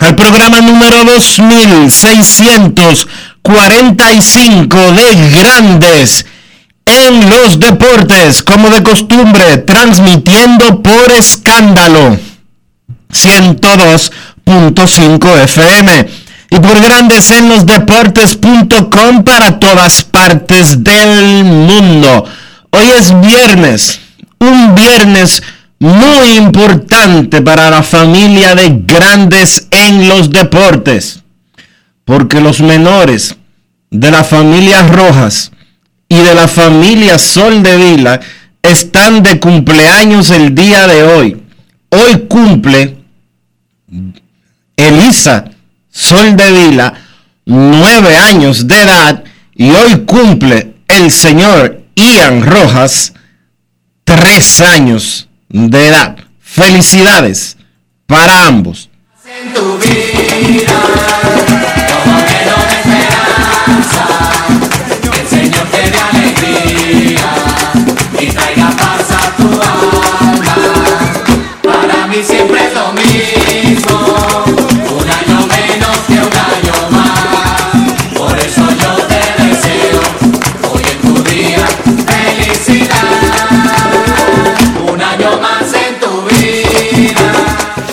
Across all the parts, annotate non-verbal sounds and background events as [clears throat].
al programa número 2645 de Grandes en los Deportes, como de costumbre, transmitiendo por escándalo 102.5 FM y por Grandes en los Deportes.com para todas partes del mundo. Hoy es viernes, un viernes muy importante para la familia de grandes en los deportes, porque los menores de la familia Rojas y de la familia Sol de Vila están de cumpleaños el día de hoy. Hoy cumple Elisa Sol de Vila nueve años de edad y hoy cumple el señor Ian Rojas tres años de edad. Felicidades para ambos. En tu vida, como esperanza, que el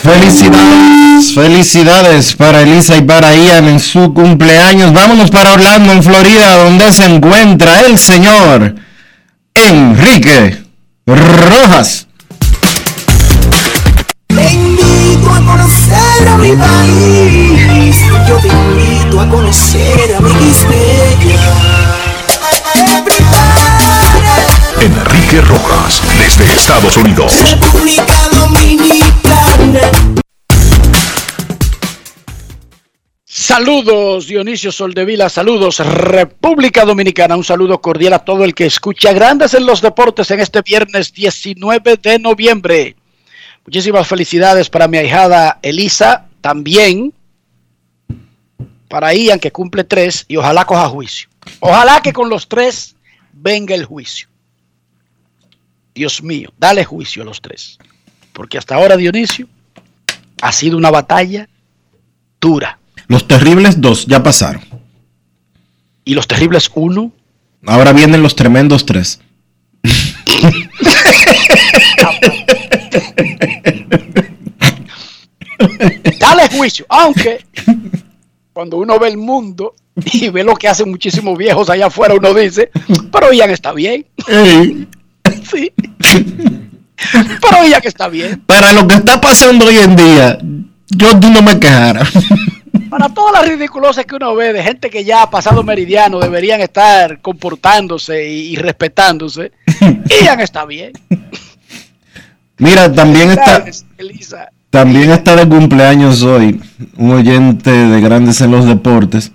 Felicidades, felicidades para Elisa y para Ian en su cumpleaños. Vámonos para Orlando, en Florida, donde se encuentra el señor Enrique Rojas. Te invito a conocer a mi país. Yo te invito a conocer a mi Enrique Rojas, desde Estados Unidos. República Saludos Dionisio Soldevila, saludos República Dominicana, un saludo cordial a todo el que escucha Grandes en los Deportes en este viernes 19 de noviembre. Muchísimas felicidades para mi ahijada Elisa, también para Ian que cumple tres y ojalá coja juicio. Ojalá que con los tres venga el juicio. Dios mío, dale juicio a los tres. Porque hasta ahora Dionisio ha sido una batalla dura. Los terribles dos ya pasaron. ¿Y los terribles uno? Ahora vienen los tremendos tres. [laughs] Dale juicio, aunque cuando uno ve el mundo y ve lo que hacen muchísimos viejos allá afuera, uno dice, pero Ian está bien. [laughs] sí. [laughs] [laughs] Pero ya que está bien. Para lo que está pasando hoy en día, yo no me quejara. [laughs] Para todas las ridiculosas que uno ve de gente que ya ha pasado meridiano deberían estar comportándose y, respetándose, [laughs] Ian está bien. Mira, también está. También está de cumpleaños hoy un oyente de Grandes en los Deportes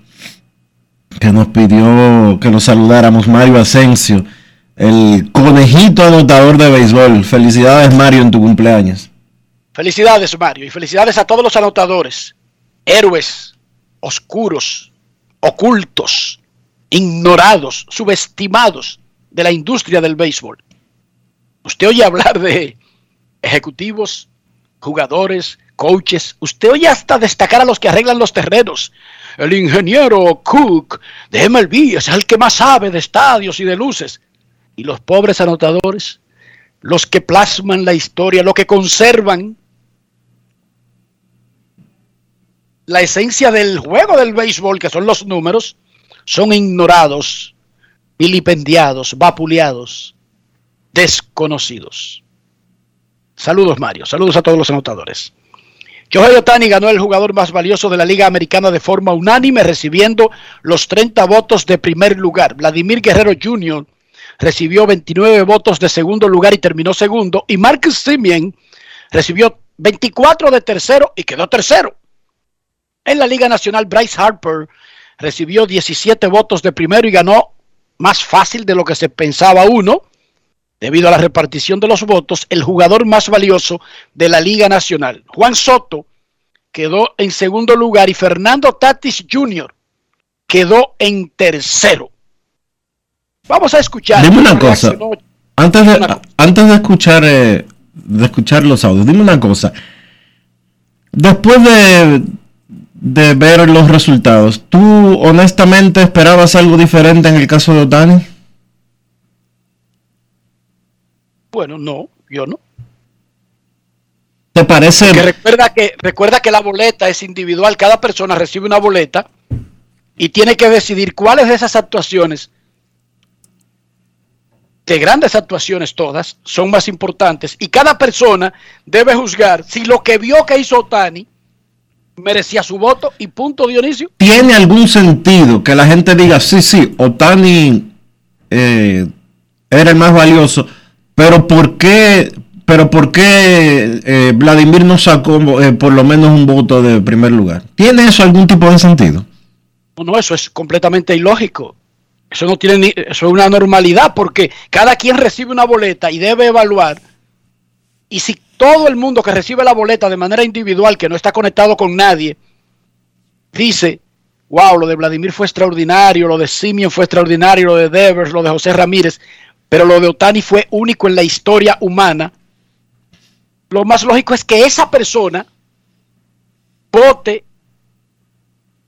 que nos pidió que lo saludáramos, Mario Asensio el conejito anotador de béisbol. Felicidades Mario en tu cumpleaños. Felicidades Mario y felicidades a todos los anotadores, héroes, oscuros, ocultos, ignorados, subestimados de la industria del béisbol. Usted oye hablar de ejecutivos, jugadores, coaches, usted oye hasta destacar a los que arreglan los terrenos. El ingeniero Cook de MLB es el que más sabe de estadios y de luces. Y los pobres anotadores, los que plasman la historia, los que conservan la esencia del juego del béisbol, que son los números, son ignorados, vilipendiados, vapuleados, desconocidos. Saludos Mario, saludos a todos los anotadores. Shohei Otani ganó el jugador más valioso de la Liga Americana de forma unánime, recibiendo los 30 votos de primer lugar. Vladimir Guerrero Jr. recibió 29 votos de segundo lugar y terminó segundo. Y Marcus Simeon recibió 24 de tercero y quedó tercero. En la Liga Nacional, Bryce Harper recibió 17 votos de primero y ganó más fácil de lo que se pensaba uno, debido a la repartición de los votos, el jugador más valioso de la Liga Nacional. Juan Soto quedó en segundo lugar y Fernando Tatis Jr. quedó en tercero. Vamos a escuchar. Dime una cosa. Antes de, una... antes de escuchar eh, de escuchar los audios, dime una cosa. Después de, de ver los resultados, ¿tú honestamente esperabas algo diferente en el caso de Otani? Bueno, no, yo no. ¿Te parece? Porque recuerda que, recuerda que la boleta es individual, cada persona recibe una boleta y tiene que decidir cuáles de esas actuaciones, de grandes actuaciones todas, son más importantes y cada persona debe juzgar si lo que vio que hizo Otani merecía su voto y punto Dionisio. ¿Tiene algún sentido que la gente diga, sí, sí, Otani eh, era el más valioso? Pero ¿por qué, pero por qué eh, Vladimir no sacó eh, por lo menos un voto de primer lugar? ¿Tiene eso algún tipo de sentido? No, no, eso es completamente ilógico. Eso no tiene ni, eso es una normalidad porque cada quien recibe una boleta y debe evaluar. Y si todo el mundo que recibe la boleta de manera individual, que no está conectado con nadie, dice, wow, lo de Vladimir fue extraordinario, lo de Simeon fue extraordinario, lo de Devers, lo de José Ramírez, pero lo de Otani fue único en la historia humana, lo más lógico es que esa persona vote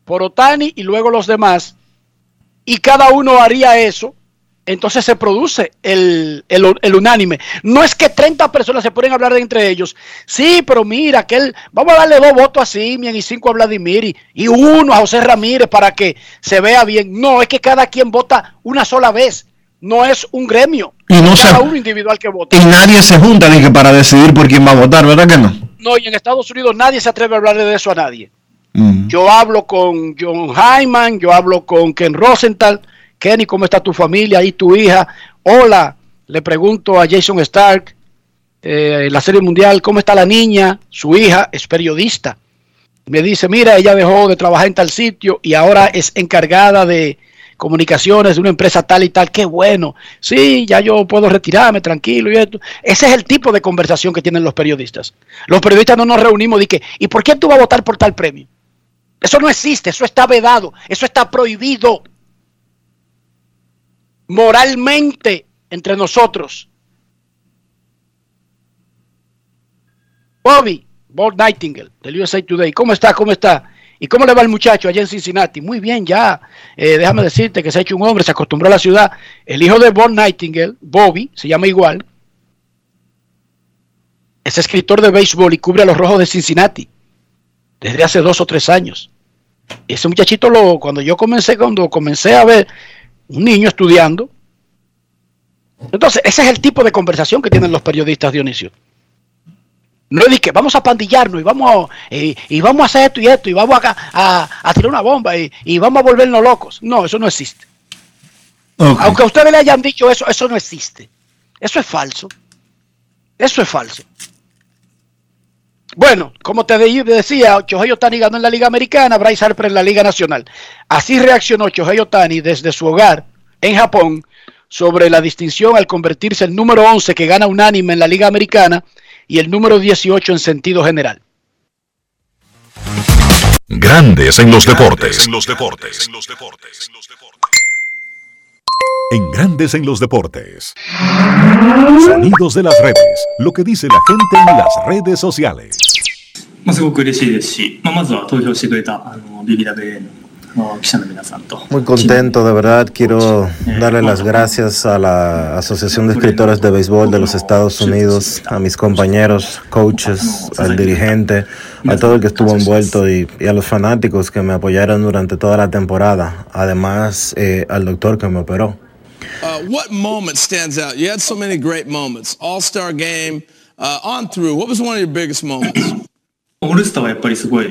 por Otani y luego los demás, y cada uno haría eso, entonces se produce el, el, el, unánime. No es que 30 personas se pueden hablar de entre ellos. Sí, pero mira, que él, vamos a darle dos votos a Simian y cinco a Vladimir y, y uno a José Ramírez para que se vea bien. No, es que cada quien vota una sola vez no es un gremio. Y no cada se, uno individual que vota. Y nadie se junta dije, para decidir por quién va a votar, ¿verdad que no? No, y en Estados Unidos nadie se atreve a hablarle de eso a nadie. Yo hablo con John Hyman, yo hablo con Ken Rosenthal. Kenny, ¿cómo está tu familia y tu hija? Hola, le pregunto a Jason Stark, eh, la Serie Mundial, ¿cómo está la niña? Su hija es periodista. Me dice, mira, ella dejó de trabajar en tal sitio y ahora es encargada de comunicaciones de una empresa tal y tal, qué bueno, sí, ya yo puedo retirarme tranquilo y esto. Ese es el tipo de conversación que tienen los periodistas. Los periodistas no nos reunimos y que, ¿y por qué tú vas a votar por tal premio? Eso no existe, eso está vedado, eso está prohibido moralmente entre nosotros. Bobby, Bob Nightingale, del USA Today, ¿cómo está? ¿Cómo está? ¿Y cómo le va el muchacho allá en Cincinnati? Muy bien, ya. Eh, déjame decirte que se ha hecho un hombre, se acostumbró a la ciudad. El hijo de Bob Nightingale, Bobby, se llama igual. Es escritor de béisbol y cubre a los rojos de Cincinnati desde hace dos o tres años. Ese muchachito, lo, cuando yo comencé, cuando comencé a ver un niño estudiando, entonces ese es el tipo de conversación que tienen los periodistas, Dionisio. No es de que vamos a pandillarnos y vamos, y, y vamos a hacer esto y esto y vamos a, a, a tirar una bomba y, y, vamos a volvernos locos. No, eso no existe. Okay. Aunque a ustedes le hayan dicho eso, eso no existe. Eso es falso. Eso es falso. Bueno, como te decía, Chohei Otani ganó en la Liga Americana, Bryce Harper en la Liga Nacional. Así reaccionó Chohei Otani desde su hogar en Japón sobre la distinción al convertirse el número 11 que gana unánime en la Liga Americana y el número 18 en sentido general. Grandes en los deportes. En los deportes. En Grandes en los deportes. Sonidos de las redes. Lo que dice la gente en las redes sociales. まあ、すごく嬉しいですし、まあ、まずは投票してくれたあの BBWA の記者の皆さんと Muy contento, de verdad. Quiero darle las gracias a la Asociación de Escritores de Béisbol de los Estados Unidos, a mis compañeros, coaches, al dirigente, a todo el que estuvo envuelto y, y, a los fanáticos que me apoyaron durante toda la temporada, además eh, al doctor que me operó. Uh, what moment stands out? You had so many great moments. All-Star game, uh, on through. What was one of your biggest moments? [coughs]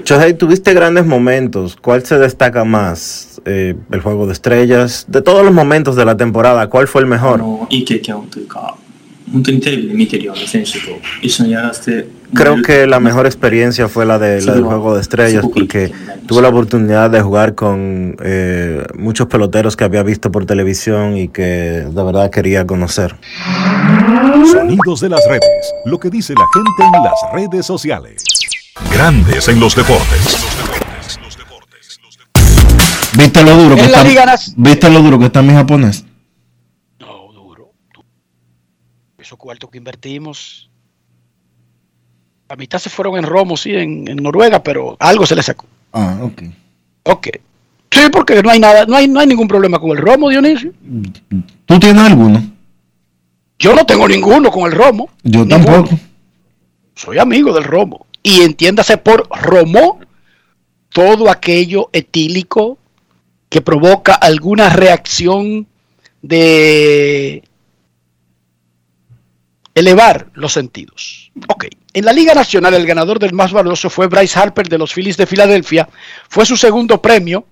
Chohei, tuviste grandes momentos. ¿Cuál se destaca más? Eh, el juego de estrellas. De todos los momentos de la temporada, ¿cuál fue el mejor? No, 本当にテレビで見てるような選手と一緒にやらせてもらえ Creo る que la mejor experiencia fue la, de, la del juego de estrellas porque tuve la oportunidad de jugar con eh, muchos peloteros que había visto por televisión y que de verdad quería conocer. Sonidos de las redes. Lo que dice la gente en las redes sociales. Grandes en los deportes. ¿Viste lo duro que En la está? Liga Nac- ¿Viste lo duro que está mi japonés? Esos cuartos que invertimos. La mitad se fueron en Romo, sí, en, en Noruega, pero algo se le sacó. Ah, ok. Ok. Sí, porque no hay nada, no hay, no hay ningún problema con el Romo, Dionisio. ¿Tú tienes alguno? Yo no tengo ninguno con el Romo. Yo Ninguno. tampoco. Soy amigo del Romo. Y entiéndase por Romo todo aquello etílico que provoca alguna reacción de elevar los sentidos. Ok, en la Liga Nacional el ganador del más valioso fue Bryce Harper de los Phillies de Filadelfia. Fue su segundo premio.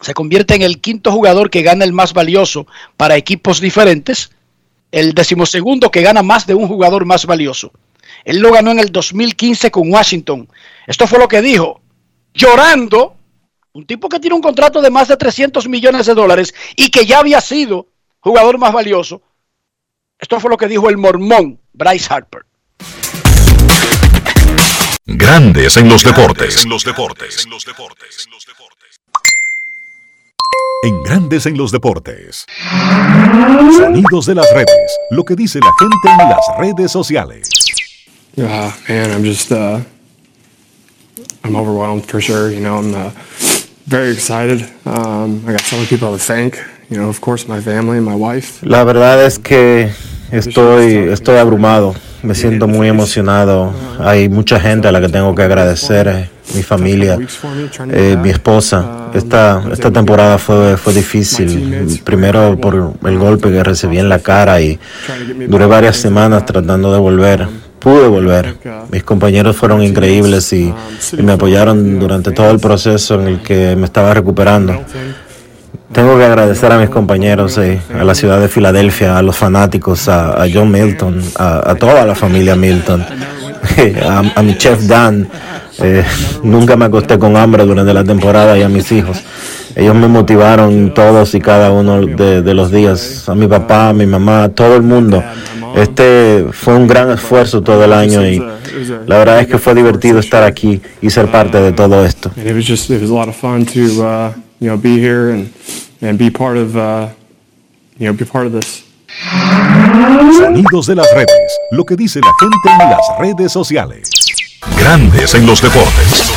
Se convierte en el quinto jugador que gana el más valioso para equipos diferentes. El decimosegundo que gana más de un jugador más valioso. Él lo ganó en el 2015 con Washington. Esto fue lo que dijo. Llorando, un tipo que tiene un contrato de más de 300 millones de dólares y que ya había sido jugador más valioso. Esto fue lo que dijo el mormón Bryce Harper. Grandes en los deportes. En los deportes. En Grandes en los deportes. Sonidos de las redes. Lo que dice la gente en las redes sociales. Uh, man, I'm just, uh, I'm overwhelmed for sure. You know, I'm uh, very excited. Um, I got so many people to thank. You know, of course, my family and my wife. La verdad es que estoy, estoy abrumado. Me siento muy emocionado. Hay mucha gente a la que tengo que agradecer. Mi familia, eh, mi esposa. Esta, esta temporada fue, fue difícil. Primero por el golpe que recibí en la cara y duré varias semanas tratando de volver. Pude volver. Mis compañeros fueron increíbles y, y me apoyaron durante todo el proceso en el que me estaba recuperando. Tengo que agradecer a mis compañeros, a la ciudad de Filadelfia, a los fanáticos, a, John Milton, a, toda la familia Milton, [laughs] a, a mi chef Dan. Eh, nunca me acosté con hambre durante la temporada y a mis hijos. Ellos me motivaron todos y cada uno de, de los días. A mi papá, a mi mamá, a todo el mundo. Este fue un gran esfuerzo todo el año y la verdad es que fue divertido estar aquí y ser parte de todo esto. You know, be here and, and be part of, uh, you know, be part of this. Sonidos de las redes. Lo que dice la gente en las redes sociales. Grandes en los deportes.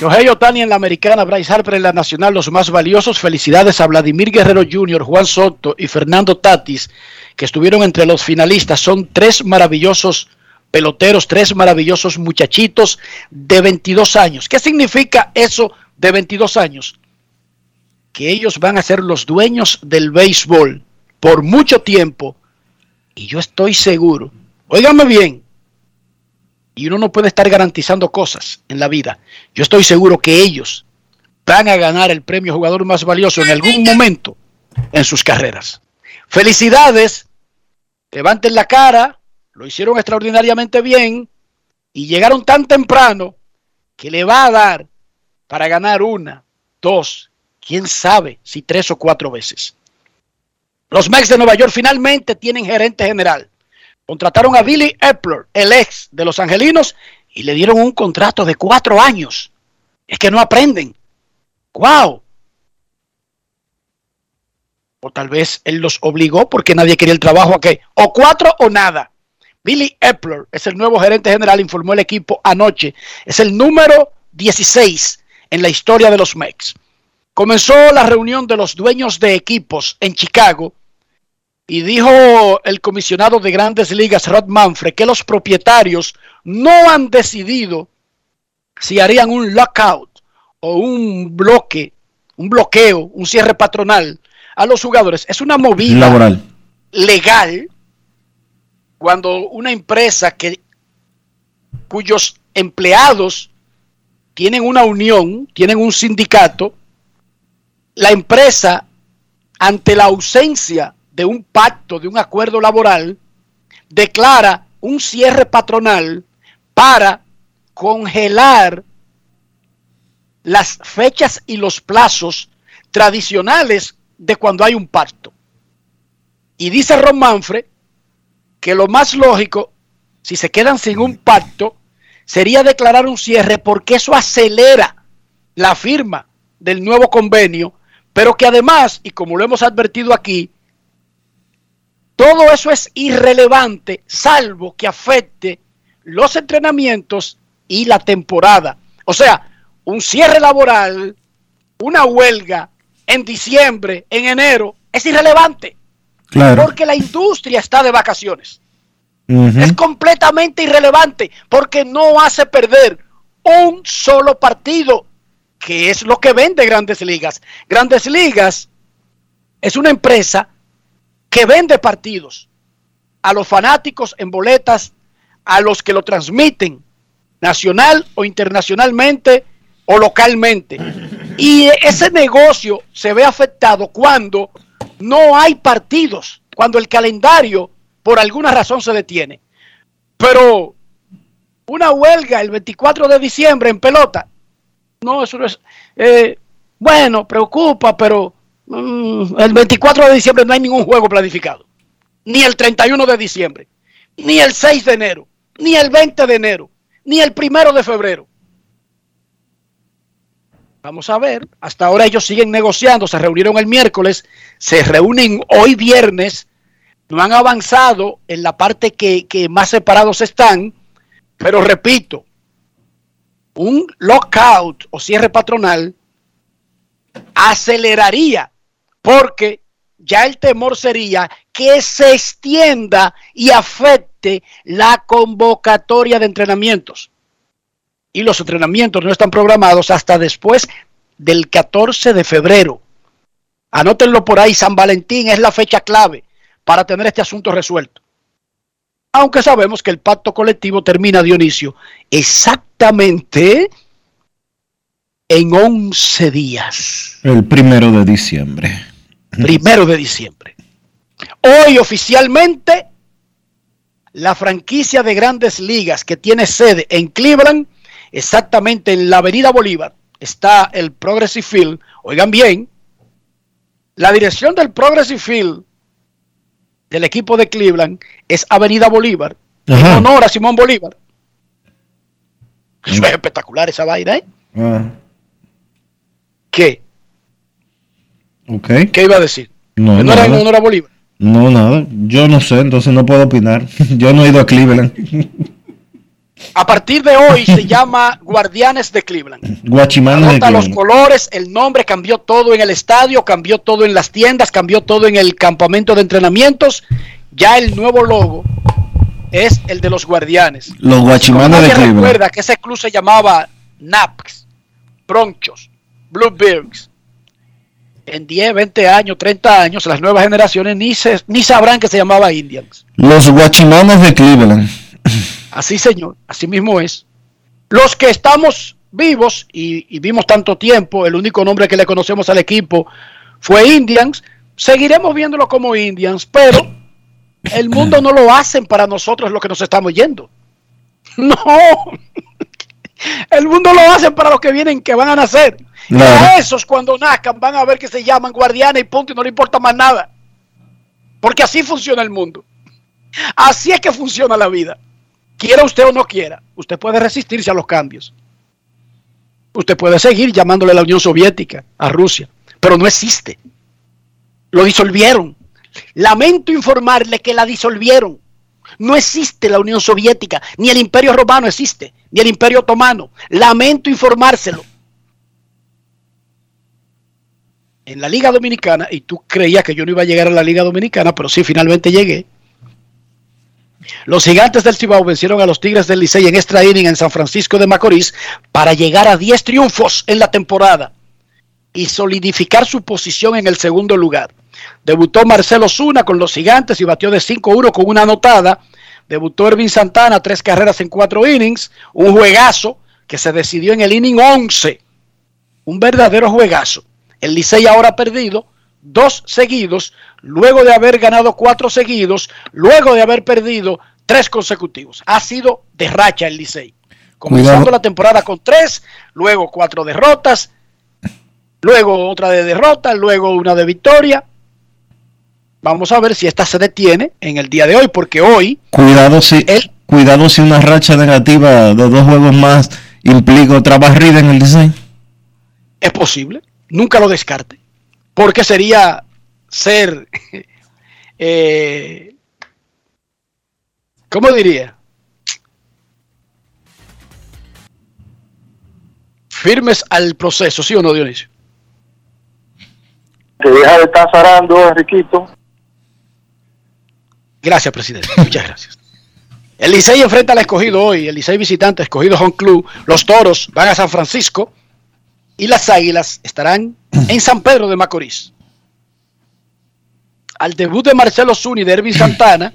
Shohei Otani en la americana, Bryce Harper en la nacional, los más valiosos. Felicidades a Vladimir Guerrero Jr., Juan Soto y Fernando Tatis, que estuvieron entre los finalistas. Son tres maravillosos peloteros, tres maravillosos muchachitos de 22 años. ¿Qué significa eso de 22 años? Que ellos van a ser los dueños del béisbol por mucho tiempo. Y yo estoy seguro, óigame bien, y uno no puede estar garantizando cosas en la vida. Yo estoy seguro que ellos van a ganar el premio jugador más valioso en algún momento en sus carreras. Felicidades, levanten la cara, lo hicieron extraordinariamente bien y llegaron tan temprano que le va a dar para ganar una, dos quién sabe si tres o cuatro veces. Los Mets de Nueva York finalmente tienen gerente general. Contrataron a Billy Epler, el ex de los Angelinos, y le dieron un contrato de cuatro años. Es que no aprenden. ¡Wow! O tal vez él los obligó porque nadie quería el trabajo. ¿a qué? O cuatro o nada. Billy Epler es el nuevo gerente general, informó el equipo anoche. Es el número 16 en la historia de los Mex. Comenzó la reunión de los dueños de equipos en Chicago y dijo el comisionado de grandes ligas, Rod Manfred, que los propietarios no han decidido si harían un lockout o un bloque, un bloqueo, un cierre patronal a los jugadores. Es una movida Laboral. legal cuando una empresa que cuyos empleados tienen una unión, tienen un sindicato, la empresa ante la ausencia de un pacto, de un acuerdo laboral, declara un cierre patronal para congelar las fechas y los plazos tradicionales de cuando hay un pacto. Y dice Ron Manfred que lo más lógico, si se quedan sin un pacto, sería declarar un cierre porque eso acelera la firma del nuevo convenio, pero que además, y como lo hemos advertido aquí, todo eso es irrelevante salvo que afecte los entrenamientos y la temporada. O sea, un cierre laboral, una huelga en diciembre, en enero, es irrelevante. Claro. Porque la industria está de vacaciones. Es completamente irrelevante porque no hace perder un solo partido, que es lo que vende Grandes Ligas. Grandes Ligas es una empresa que vende partidos a los fanáticos en boletas, a los que lo transmiten nacional o internacionalmente o localmente. Y ese negocio se ve afectado cuando no hay partidos, cuando el calendario por alguna razón se detiene. Pero una huelga el 24 de diciembre en pelota, no, eso no es... eh, bueno, preocupa, pero mm, el 24 de diciembre no hay ningún juego planificado. Ni el 31 de diciembre, ni el 6 de enero, ni el 20 de enero, ni el 1 de febrero. Vamos a ver, hasta ahora ellos siguen negociando, se reunieron el miércoles, se reúnen hoy viernes, no han avanzado en la parte que, que más separados están, pero repito, un lockout o cierre patronal aceleraría porque ya el temor sería que se extienda y afecte la convocatoria de entrenamientos. Y los entrenamientos no están programados hasta después del 14 de febrero. Anótenlo por ahí, San Valentín es la fecha clave para tener este asunto resuelto. Aunque sabemos que el pacto colectivo termina, Dionisio, exactamente en 11 días, El primero de diciembre. primero de diciembre. Hoy oficialmente la franquicia de grandes ligas que tiene sede en Cleveland, exactamente en la Avenida Bolívar, está el Progressive Field. Oigan bien, la dirección del Progressive Field del equipo de Cleveland es Avenida Bolívar, Ajá. en honor a Simón Bolívar. Eso es [laughs] espectacular esa vaina, ¿eh? Ah, ¿Qué? ¿Qué iba a decir? No, ¿Que no era en honor a Bolívar? No, nada. Yo no sé, entonces no puedo opinar. [laughs] Yo no he ido a Cleveland. [laughs] A partir de hoy se llama Guardianes de Cleveland. Guachimanes de Anota los Cleveland. colores, el nombre, cambió todo en el estadio, cambió todo en las tiendas, cambió todo en el campamento de entrenamientos. Ya el nuevo logo es el de los Guardianes. Los Guachimanes de Cleveland. recuerda que ese club se llamaba Naps, Bronchos, Bluebirds. En 10, 20 años, 30 años, las nuevas generaciones ni, se, ni sabrán que se llamaba Indians. Los Guachimanes de Cleveland. Así, señor, así mismo es. Los que estamos vivos y, y vimos tanto tiempo, el único nombre que le conocemos al equipo fue Indians, seguiremos viéndolo como Indians, pero el mundo no lo hacen para nosotros los que nos estamos yendo. No, el mundo lo hacen para los que vienen, que van a nacer. Y a esos cuando nazcan van a ver que se llaman guardianes y punto y no le importa más nada. Porque así funciona el mundo. Así es que funciona la vida. Quiera usted o no quiera, usted puede resistirse a los cambios. Usted puede seguir llamándole la Unión Soviética, a Rusia, pero no existe. Lo disolvieron. Lamento informarle que la disolvieron. No existe la Unión Soviética, ni el Imperio Romano existe, ni el Imperio Otomano. Lamento informárselo. En la Liga Dominicana, y tú creías que yo no iba a llegar a la Liga Dominicana, pero sí, finalmente llegué. Los gigantes del Cibao vencieron a los Tigres del Licey en extra inning en San Francisco de Macorís para llegar a 10 triunfos en la temporada y solidificar su posición en el segundo lugar. Debutó Marcelo Zuna con los gigantes y batió de 5-1 con una anotada. Debutó Ervin Santana, tres carreras en cuatro innings. Un juegazo que se decidió en el inning 11. Un verdadero juegazo. El Licey ahora ha perdido dos seguidos, luego de haber ganado cuatro seguidos, luego de haber perdido tres consecutivos. Ha sido de racha el Licey. Comenzando Cuidado. la temporada con tres, luego cuatro derrotas, luego otra de derrota, luego una de victoria. Vamos a ver si esta se detiene en el día de hoy, porque hoy Cuidado si, Él- cuidado si una racha negativa de dos juegos más implica otra barrida en el diseño. es posible, nunca lo descarte, porque sería ser, [laughs] eh, ¿cómo diría? Firmes al proceso, ¿sí o no, Dionisio? Que deja de estar zarando, Enriquito. Gracias, presidente. Muchas gracias. El Licey enfrenta al escogido hoy, el Licey visitante, escogido Home Club. Los toros van a San Francisco y las águilas estarán en San Pedro de Macorís. Al debut de Marcelo Zuni y de Ervin Santana,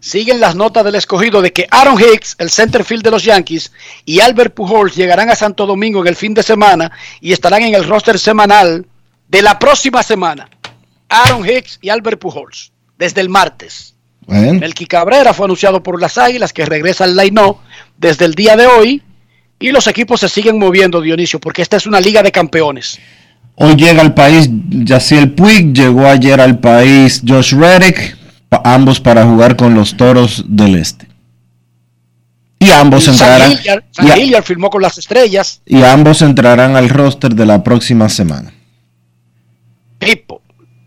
siguen las notas del escogido de que Aaron Hicks, el centerfield de los Yankees, y Albert Pujols llegarán a Santo Domingo en el fin de semana y estarán en el roster semanal de la próxima semana. Aaron Hicks y Albert Pujols, desde el martes. Bueno, Melqui Cabrera fue anunciado por las Águilas que regresa al line desde el día de hoy y los equipos se siguen moviendo, Dionisio, porque esta es una liga de campeones. hoy llega al país Yaciel Puig, llegó ayer al país Josh Reddick, pa- ambos para jugar con los Toros del Este. Y ambos entrarán Hilliard, y, San a- Hilliard firmó con las estrellas. y ambos entrarán al roster de la próxima semana. Pipo,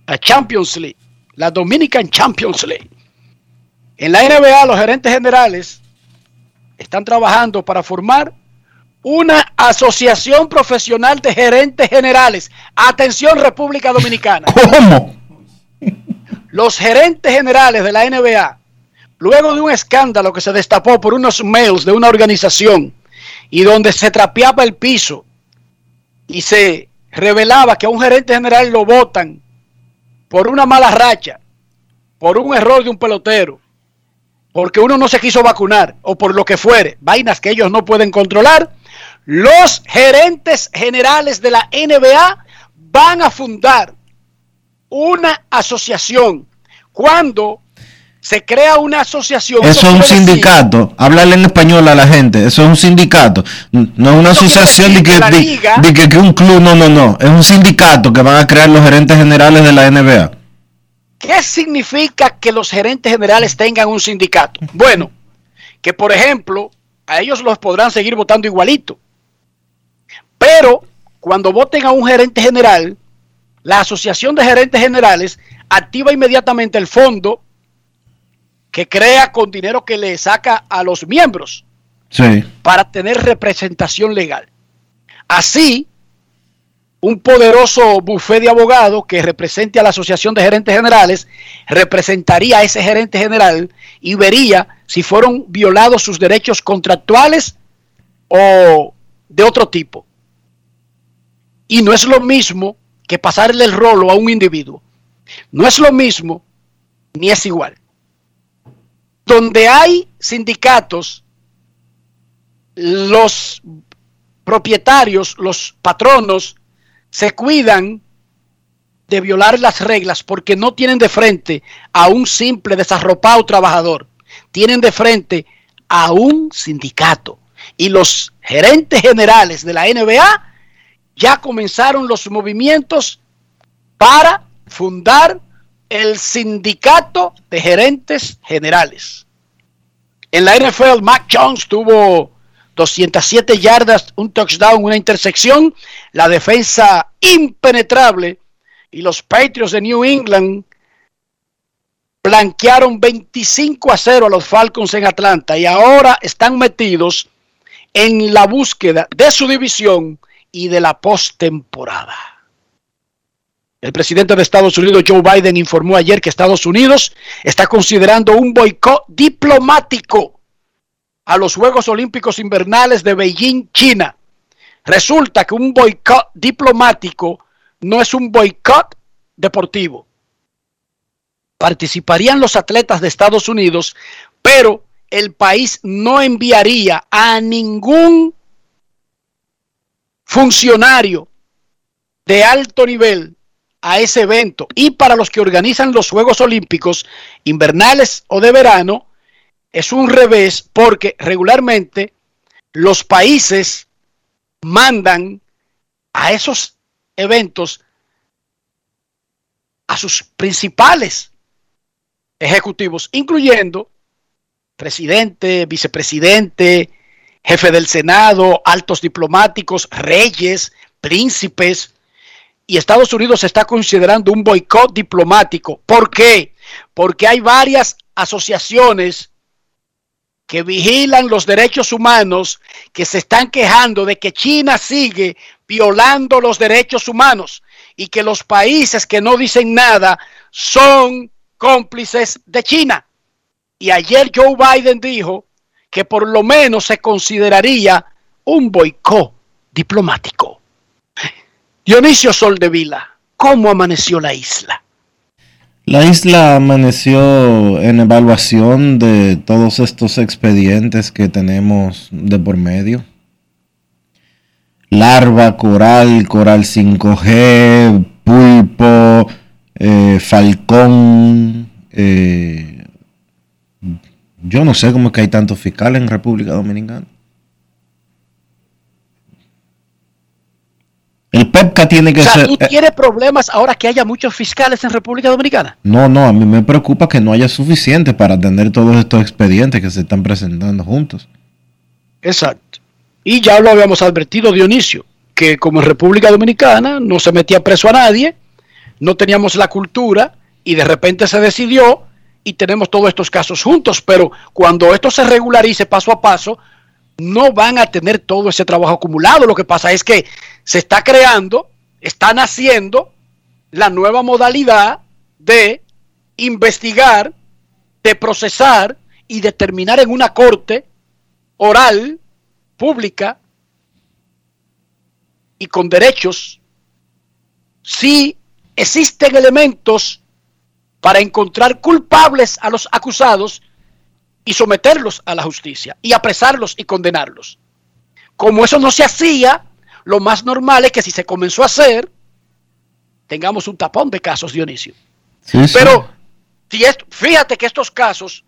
la Champions League, la Dominican Champions League. En la NBA, los gerentes generales están trabajando para formar una asociación profesional de gerentes generales. Atención, República Dominicana. [laughs] ¿Cómo? Los gerentes generales de la NBA, luego de un escándalo que se destapó por unos mails de una organización y donde se trapeaba el piso y se revelaba que a un gerente general lo votan por una mala racha, por un error de un pelotero, porque uno no se quiso vacunar o por lo que fuere, vainas que ellos no pueden controlar, los gerentes generales de la NBA van a fundar una asociación. Cuando se crea una asociación, Eso es un quiere decir sindicato. Háblale en español a la gente. Eso es un sindicato. No es una asociación de decir que, que la de- liga- de que, que un club. No, no, no. Es un sindicato que van a crear los gerentes generales de la NBA. ¿Qué significa que los gerentes generales tengan un sindicato? Bueno, que por ejemplo, a ellos los podrán seguir votando igualito. Pero cuando voten a un gerente general, la Asociación de Gerentes Generales activa inmediatamente el fondo que crea con dinero que le saca a los miembros Sí. para tener representación legal. Así, un poderoso bufete de abogados que represente a la Asociación de Gerentes Generales representaría a ese gerente general y vería si fueron violados sus derechos contractuales o de otro tipo. Y no es lo mismo que pasarle el rolo a un individuo. No es lo mismo ni es igual. Donde hay sindicatos, los propietarios, los patronos, se cuidan de violar las reglas porque no tienen de frente a un simple desarropado trabajador, tienen de frente a un sindicato. Y los gerentes generales de la NBA ya comenzaron los movimientos para fundar el sindicato de gerentes generales. En la NFL, Mac Jones tuvo 207 yardas, un touchdown, una intersección, la defensa impenetrable y los Patriots de New England blanquearon 25 a 0 a los Falcons en Atlanta y ahora están metidos en la búsqueda de su división y de la postemporada. El presidente de Estados Unidos, Joe Biden, informó ayer que Estados Unidos está considerando un boicot diplomático a los Juegos Olímpicos Invernales de Beijing, China. Resulta que un boicot diplomático no es un boicot deportivo. Participarían los atletas de Estados Unidos, pero el país no enviaría a ningún funcionario de alto nivel a ese evento. Y para los que organizan los Juegos Olímpicos invernales o de verano, es un revés porque regularmente los países mandan a esos eventos a sus principales ejecutivos, incluyendo presidente, vicepresidente, jefe del Senado, altos diplomáticos, reyes, príncipes. Y Estados Unidos está considerando un boicot diplomático. ¿Por qué? Porque hay varias asociaciones que vigilan los derechos humanos, que se están quejando de que China sigue violando los derechos humanos y que los países que no dicen nada son cómplices de China. Y ayer Joe Biden dijo que por lo menos se consideraría un boicot diplomático. Dionisio Soldevila, ¿cómo amaneció la isla? La isla amaneció en evaluación de todos estos expedientes que tenemos de por medio. Larva, coral, coral 5G, pulpo, eh, falcón. Eh, yo no sé cómo es que hay tantos fiscales en República Dominicana. El PEPCA tiene que o sea, ser. ¿Tú eh, tienes problemas ahora que haya muchos fiscales en República Dominicana? No, no, a mí me preocupa que no haya suficiente para atender todos estos expedientes que se están presentando juntos. Exacto. Y ya lo habíamos advertido, Dionisio, que como en República Dominicana no se metía preso a nadie, no teníamos la cultura y de repente se decidió y tenemos todos estos casos juntos. Pero cuando esto se regularice paso a paso, no van a tener todo ese trabajo acumulado. Lo que pasa es que se está creando, está naciendo la nueva modalidad de investigar, de procesar y determinar en una corte oral, pública y con derechos si existen elementos para encontrar culpables a los acusados y someterlos a la justicia y apresarlos y condenarlos. Como eso no se hacía, lo más normal es que si se comenzó a hacer, tengamos un tapón de casos, Dionisio. Sí, sí. Pero si esto, fíjate que estos casos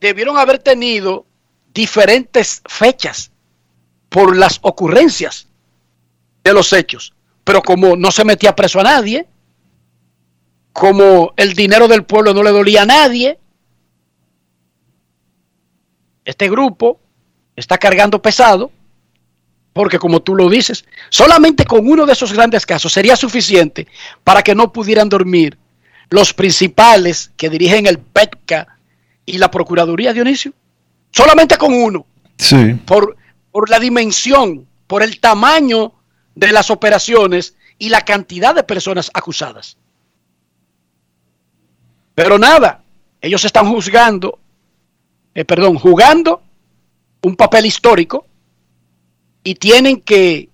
debieron haber tenido diferentes fechas por las ocurrencias de los hechos. Pero como no se metía preso a nadie, como el dinero del pueblo no le dolía a nadie, este grupo está cargando pesado, porque como tú lo dices, solamente con uno de esos grandes casos sería suficiente para que no pudieran dormir los principales que dirigen el PETCA y la Procuraduría, Dionisio. Solamente con uno, Sí. por, por la dimensión, por el tamaño de las operaciones y la cantidad de personas acusadas. Pero nada, ellos están juzgando, eh, perdón, jugando un papel histórico y tienen que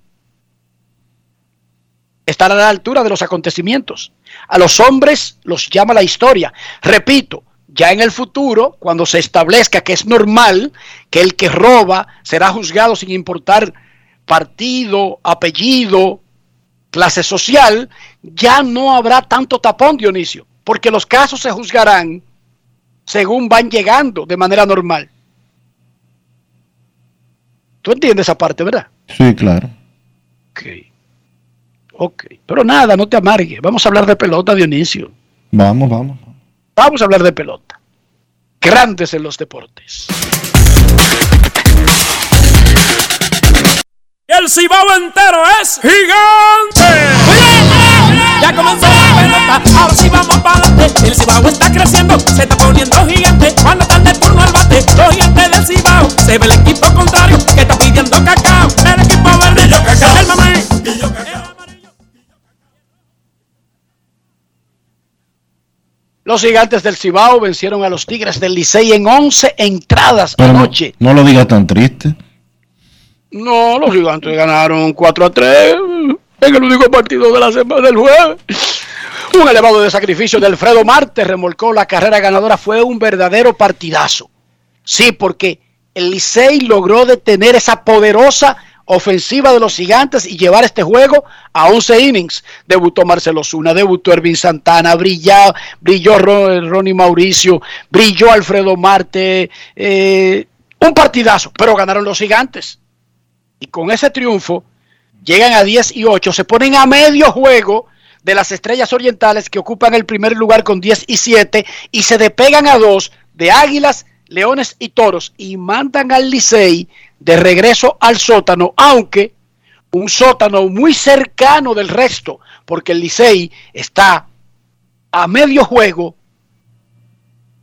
estar a la altura de los acontecimientos. A los hombres los llama la historia. Repito, ya en el futuro, cuando se establezca que es normal que el que roba será juzgado sin importar partido, apellido, clase social, ya no habrá tanto tapón, Dionisio, porque los casos se juzgarán según van llegando de manera normal. ¿Tú entiendes esa parte, verdad? Sí, claro. Ok. Ok, pero nada, no te amargue. Vamos a hablar de pelota, Dionisio. Vamos, vamos. Vamos a hablar de pelota. Grandes en los deportes. El cibao entero es gigante. Ya comenzó la pelota, ahora sí vamos para adelante. El cibao está creciendo, se está poniendo gigante. Cuando están de turno al bate, los gigantes del cibao. Se ve el equipo contrario que está pidiendo cacao. El equipo verde, yo cacao. El mamey. Los gigantes del Cibao vencieron a los Tigres del Licey en 11 entradas Pero no, anoche. no lo digas tan triste. No, los gigantes ganaron 4 a 3 en el único partido de la semana del jueves. Un elevado de sacrificio de Alfredo Marte remolcó la carrera ganadora. Fue un verdadero partidazo. Sí, porque el Licey logró detener esa poderosa ofensiva de los gigantes y llevar este juego a 11 innings. Debutó Marcelo Zuna, debutó Ervin Santana, brilló, brilló Ro- Ronnie Mauricio, brilló Alfredo Marte. eh, un partidazo, pero ganaron los gigantes. Y con ese triunfo llegan a 10 y 8, se ponen a medio juego de las estrellas orientales que ocupan el primer lugar con 10 y 7 y se despegan a dos de Águilas, Leones y Toros y mandan al Licey de regreso al sótano, aunque un sótano muy cercano del resto, porque el Licey está a medio juego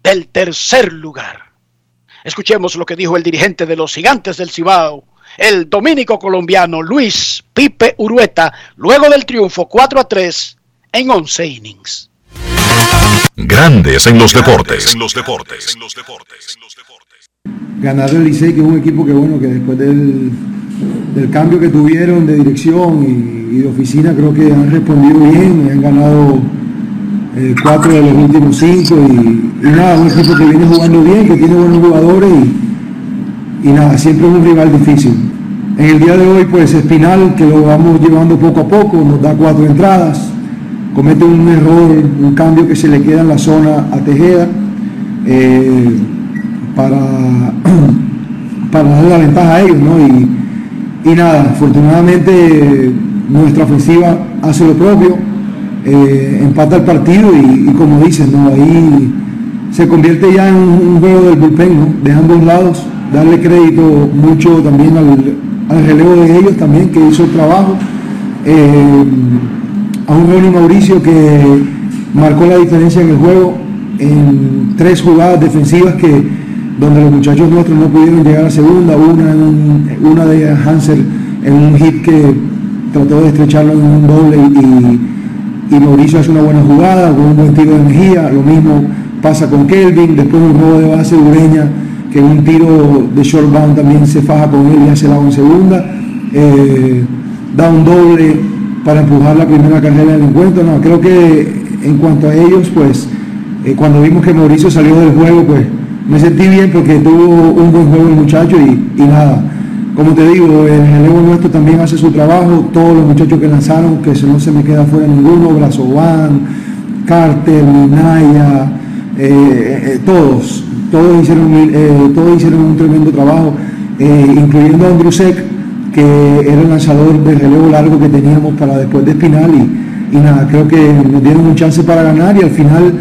del tercer lugar. Escuchemos lo que dijo el dirigente de los gigantes del Cibao, el dominico colombiano Luis Pipe Urueta, luego del triunfo 4 a 3 en 11 innings. Grandes en los deportes. En los deportes. ganar el Licey, que es un equipo que bueno, que después del, del cambio que tuvieron de dirección y, y de oficina, creo que han respondido bien, han ganado eh, cuatro de los últimos cinco y, y nada, un equipo que viene jugando bien, que tiene buenos jugadores y, y nada, siempre es un rival difícil. En el día de hoy, pues Espinal, que lo vamos llevando poco a poco, nos da cuatro entradas, comete un error, un cambio que se le queda en la zona a Tejeda. eh, para, [clears throat] para darle la ventaja a ellos, ¿no? Y, y nada, afortunadamente nuestra ofensiva hace lo propio, eh, empata el partido y, como dices, ¿no? Ahí se convierte ya en un, un juego del bullpen, ¿no? De ambos lados, darle crédito mucho también al, relevo de ellos también, que hizo el trabajo. Eh, a un Ronnie Mauricio que marcó la diferencia en el juego en tres jugadas defensivas que donde los muchachos nuestros no pudieron llegar a segunda, una, una de Hansel en un hit que trató de estrecharlo en un doble y, y Mauricio hace una buena jugada con un buen tiro de Mejía, lo mismo pasa con Kelvin, después un juego de base Ureña que un tiro de short bound también se faja con él y hace la en segunda, eh, da un doble para empujar la primera carrera del encuentro, no, creo que en cuanto a ellos, pues eh, cuando vimos que Mauricio salió del juego, pues me sentí bien porque tuvo un buen juego el muchacho y, nada. Como te digo, el relevo nuestro también hace su trabajo, todos los muchachos que lanzaron, que no se me queda fuera ninguno, Brazovan, Carter, Minaya, eh, todos, todos hicieron, eh, todos hicieron un tremendo trabajo, eh, incluyendo a Andrusek, que era el lanzador de relevo largo que teníamos para después de Espinal y, nada, creo que nos dieron un chance para ganar y al final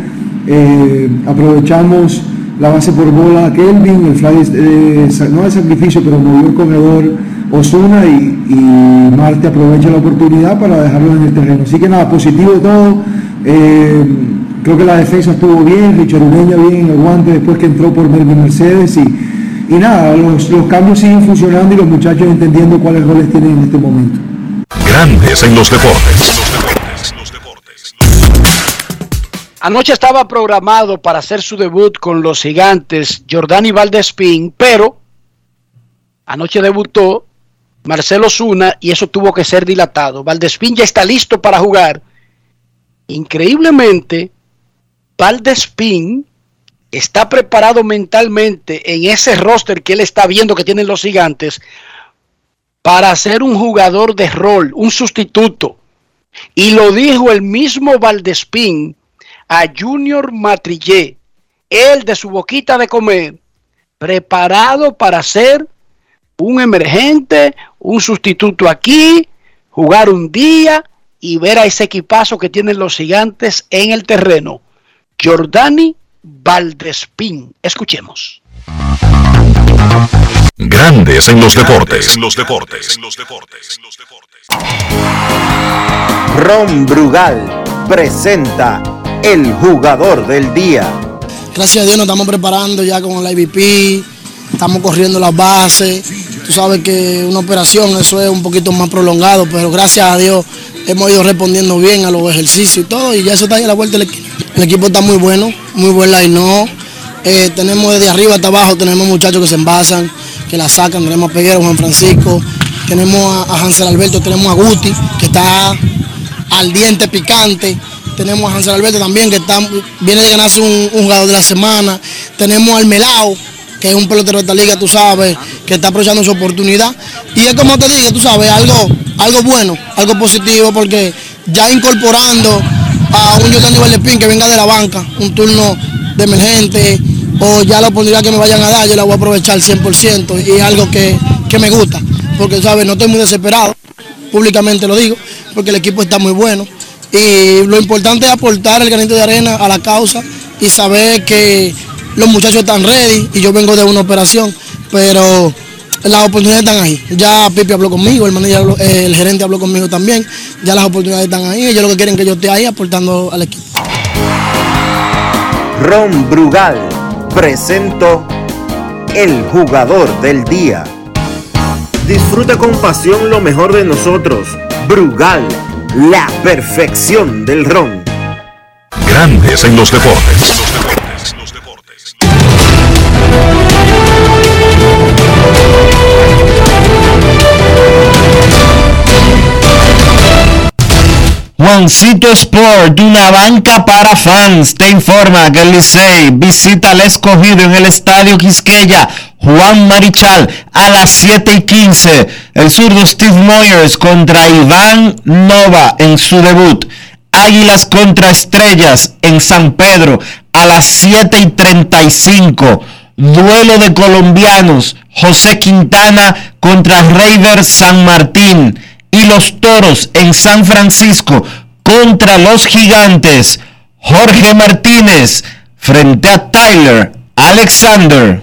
eh, aprovechamos la base por bola Kelvin, el fly no de sacrificio, pero movió el corredor Osuna y, y Marte aprovecha la oportunidad para dejarlo en el terreno. Así que nada, positivo todo. Creo que la defensa estuvo bien, Richard Ureña bien en el guante después que entró por Melvin Mercedes y, y nada, los, los cambios siguen funcionando y los muchachos entendiendo cuáles roles tienen en este momento. Grandes en los deportes. Anoche estaba programado para hacer su debut con los gigantes Jordani Valdespín, pero anoche debutó Marcelo Zuna y eso tuvo que ser dilatado. Valdespín ya está listo para jugar. Increíblemente, Valdespín está preparado mentalmente en ese roster que él está viendo que tienen los gigantes para ser un jugador de rol, un sustituto. Y lo dijo el mismo Valdespín a Junior Matrillé, él de su boquita de comer, preparado para ser un emergente, un sustituto aquí, jugar un día y ver a ese equipazo que tienen los gigantes en el terreno. Jordani Valdespín. Escuchemos. Grandes en los deportes. En los deportes. En los deportes. Ron Brugal presenta el jugador del día. Gracias a Dios nos estamos preparando ya con el IVP, estamos corriendo las bases. Tú sabes que una operación eso es un poquito más prolongado, pero gracias a Dios hemos ido respondiendo bien a los ejercicios y todo, y ya eso está ahí a la vuelta del equipo. El equipo está muy bueno, muy buen line no. Eh, tenemos desde arriba hasta abajo, tenemos muchachos que se envasan, que la sacan, tenemos a Peguero, Juan Francisco, tenemos a, Hansel Alberto, tenemos a Guti, que está al diente picante. Tenemos a Hansel Alberto también, que está, viene de ganarse un, jugador de la semana. Tenemos al Melao, que es un pelotero de esta liga, tú sabes, que está aprovechando su oportunidad. Y es como te digo, tú sabes, algo, algo bueno, algo positivo, porque ya incorporando a un Jordan Valdespín que venga de la banca, un turno de emergente, o ya la oportunidad que me vayan a dar, yo la voy a aprovechar 100%, y algo que, que me gusta, porque, sabes, no estoy muy desesperado, públicamente lo digo, porque el equipo está muy bueno. Y lo importante es aportar el granito de arena a la causa y saber que los muchachos están ready y yo vengo de una operación, pero las oportunidades están ahí. Ya Pipi habló conmigo, el, manager habló- eh, el gerente habló conmigo también, ya las oportunidades están ahí, ellos lo que quieren es que yo esté ahí aportando al equipo. Ron Brugal presento el jugador del día. Disfruta con pasión lo mejor de nosotros. Brugal, la perfección del ron. Grandes en los deportes. Juancito Sport, una banca para fans, te informa que el Licey visita al escogido en el Estadio Quisqueya, Juan Marichal, a las 7 y 15. El zurdo Steve Moyers contra Iván Nova en su debut. Águilas contra Estrellas en San Pedro a las 7 y 35. Duelo de colombianos, José Quintana contra Raider San Martín y los Toros en San Francisco contra los Gigantes. Jorge Martínez frente a Tyler Alexander.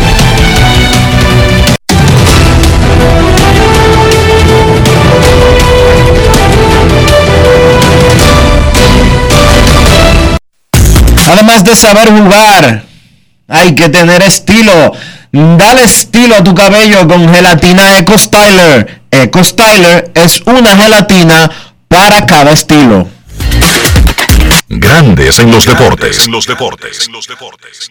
Además de saber jugar, hay que tener estilo. Dale estilo a tu cabello con gelatina Eco Styler. Eco Styler es una gelatina para cada estilo. Grandes en los deportes. En los deportes. En los deportes.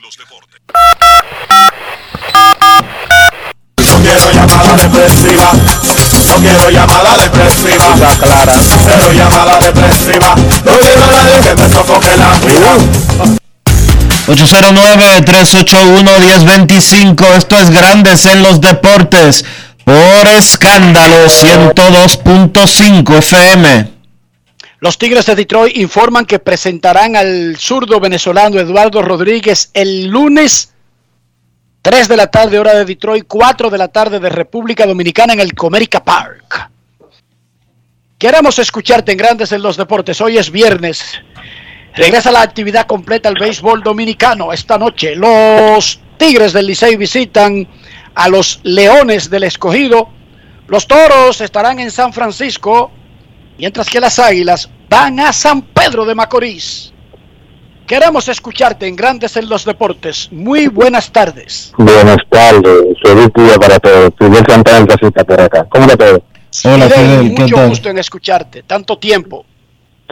No quiero llamada depresiva. No quiero llamada depresiva. clara. Cero llamada depresiva. No quiero a nadie que me sofoque la vida. 809-381-1025. Esto es Grandes en los Deportes. Por escándalo 102.5 FM. Los Tigres de Detroit informan que presentarán al zurdo venezolano Eduardo Rodríguez el lunes 3 de la tarde hora de Detroit, 4 de la tarde de República Dominicana en el Comerica Park. Queremos escucharte en Grandes en los Deportes. Hoy es viernes. Regresa la actividad completa al béisbol dominicano. Esta noche los Tigres del Licey visitan a los Leones del Escogido. Los Toros estarán en San Francisco, mientras que las Águilas van a San Pedro de Macorís. Queremos escucharte en Grandes en los Deportes. Muy buenas tardes. Buenas tardes, feliz día para todos. Fidel Santana en casita por acá. ¿Cómo todo? Hola, Fidel, ¿qué mucho gusto en escucharte. Tanto tiempo.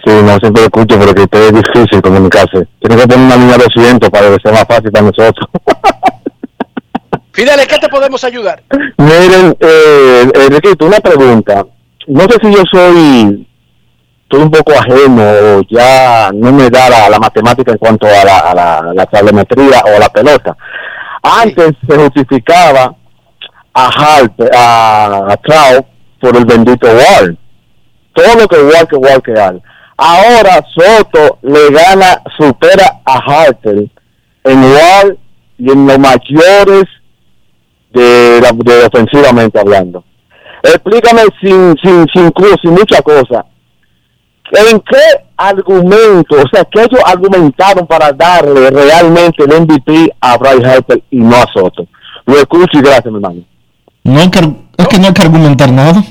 Sí, no, siempre escucho porque usted es difícil comunicarse. Tiene que poner una línea 200 para que sea más fácil para nosotros. [laughs] Fidel, ¿en qué te podemos ayudar? Miren, eh, Enriquito, una pregunta. No sé si yo soy, estoy un poco ajeno o ya no me da la, la matemática en cuanto a la, a la, la telemetría o a la pelota. Antes se justificaba a Harper, a, a Trout por el bendito Wall. Todo lo que Wall que Wall que Al. Ahora Soto le gana, supera a Harper en Wall y en los mayores de, la, ofensivamente hablando. Explícame sin, sin, sin cruz, sin mucha cosa. ¿En qué argumento, o sea, qué ellos argumentaron para darle realmente el MVP a Bryce Harper y no a Soto? Lo escucho y gracias, mi hermano. No es que no hay que argumentar nada.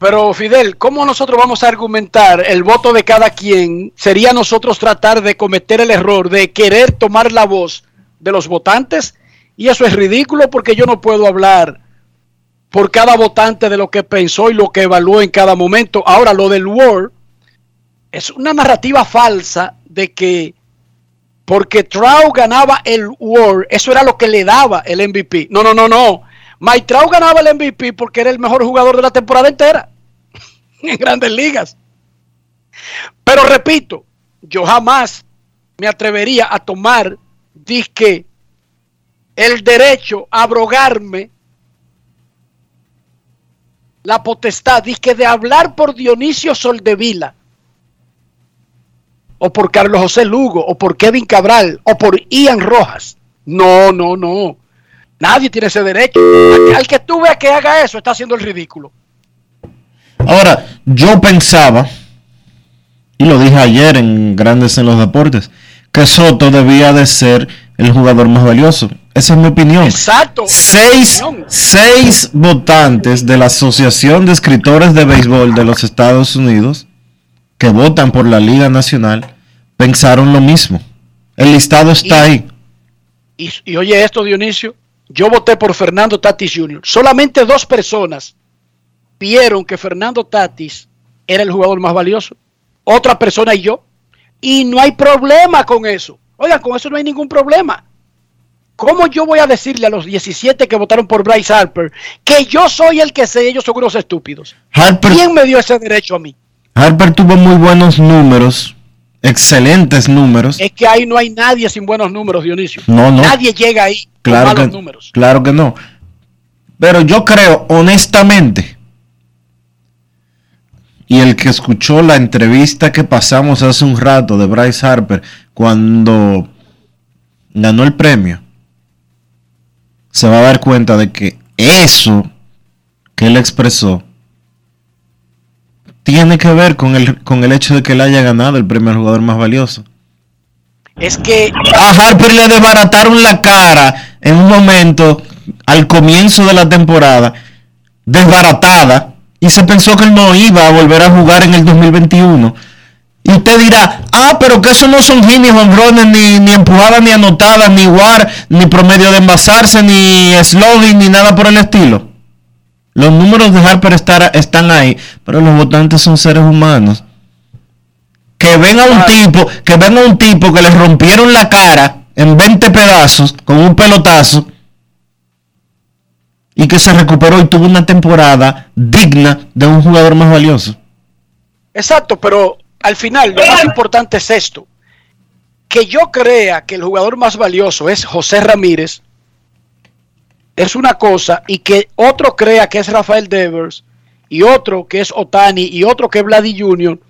Pero Fidel, ¿cómo nosotros vamos a argumentar el voto de cada quien? Sería nosotros tratar de cometer el error de querer tomar la voz de los votantes y eso es ridículo porque yo no puedo hablar por cada votante de lo que pensó y lo que evaluó en cada momento. Ahora, lo del War es una narrativa falsa de que porque Trout ganaba el War, eso era lo que le daba el MVP. No, no, no, no. Trout ganaba el MVP porque era el mejor jugador de la temporada entera [laughs] en grandes ligas. Pero repito, yo jamás me atrevería a tomar disque el derecho a abrogarme la potestad disque de hablar por Dionisio Soldevila o por Carlos José Lugo o por Kevin Cabral o por Ian Rojas. No, no, no. Nadie tiene ese derecho. Al, que tú veas que haga eso está haciendo el ridículo. Ahora, yo pensaba, y lo dije ayer en Grandes en los Deportes, que Soto debía de ser el jugador más valioso. Esa es mi opinión. Exacto. Seis, seis votantes de la Asociación de Escritores de Béisbol de los Estados Unidos que votan por la Liga Nacional pensaron lo mismo. El listado está ahí. Y, y oye esto, Dionisio, yo voté por Fernando Tatis Jr. Solamente dos personas vieron que Fernando Tatis era el jugador más valioso. Otra persona y yo. Y no hay problema con eso. Oigan, con eso no hay ningún problema. ¿Cómo yo voy a decirle a los 17 que votaron por Bryce Harper que yo soy el que sé, ellos son unos estúpidos? Harper, ¿Quién me dio ese derecho a mí? Harper tuvo muy buenos números, excelentes números. Es que ahí no hay nadie sin buenos números, Dionisio. No, no. Nadie llega ahí Claro con que, malos números. claro que no. Pero yo creo, honestamente, y el que escuchó la entrevista que pasamos hace un rato de Bryce Harper cuando ganó el premio, se va a dar cuenta de que eso que él expresó tiene que ver con el, con el hecho de que él haya ganado el premio al jugador más valioso. Es que A Harper le desbarataron la cara en un momento al comienzo de la temporada, desbaratada, y se pensó que él no iba a volver a jugar en el 2021. Y usted dirá, ah, pero que eso no son hits, ni honrones, ni, ni empujadas, ni anotadas, ni war, ni promedio de envasarse, ni slogan, ni nada por el estilo. Los números de Harper estar- están ahí, pero los votantes son seres humanos. Que ven a un tipo, que ven a un tipo que le rompieron la cara en 20 pedazos con un pelotazo y que se recuperó y tuvo una temporada digna de un jugador más valioso. Exacto, pero al final lo más importante es esto. Que yo crea que el jugador más valioso es José Ramírez es una cosa y que otro crea que es Rafael Devers y otro que es Otani y otro que es Vladi Jr.,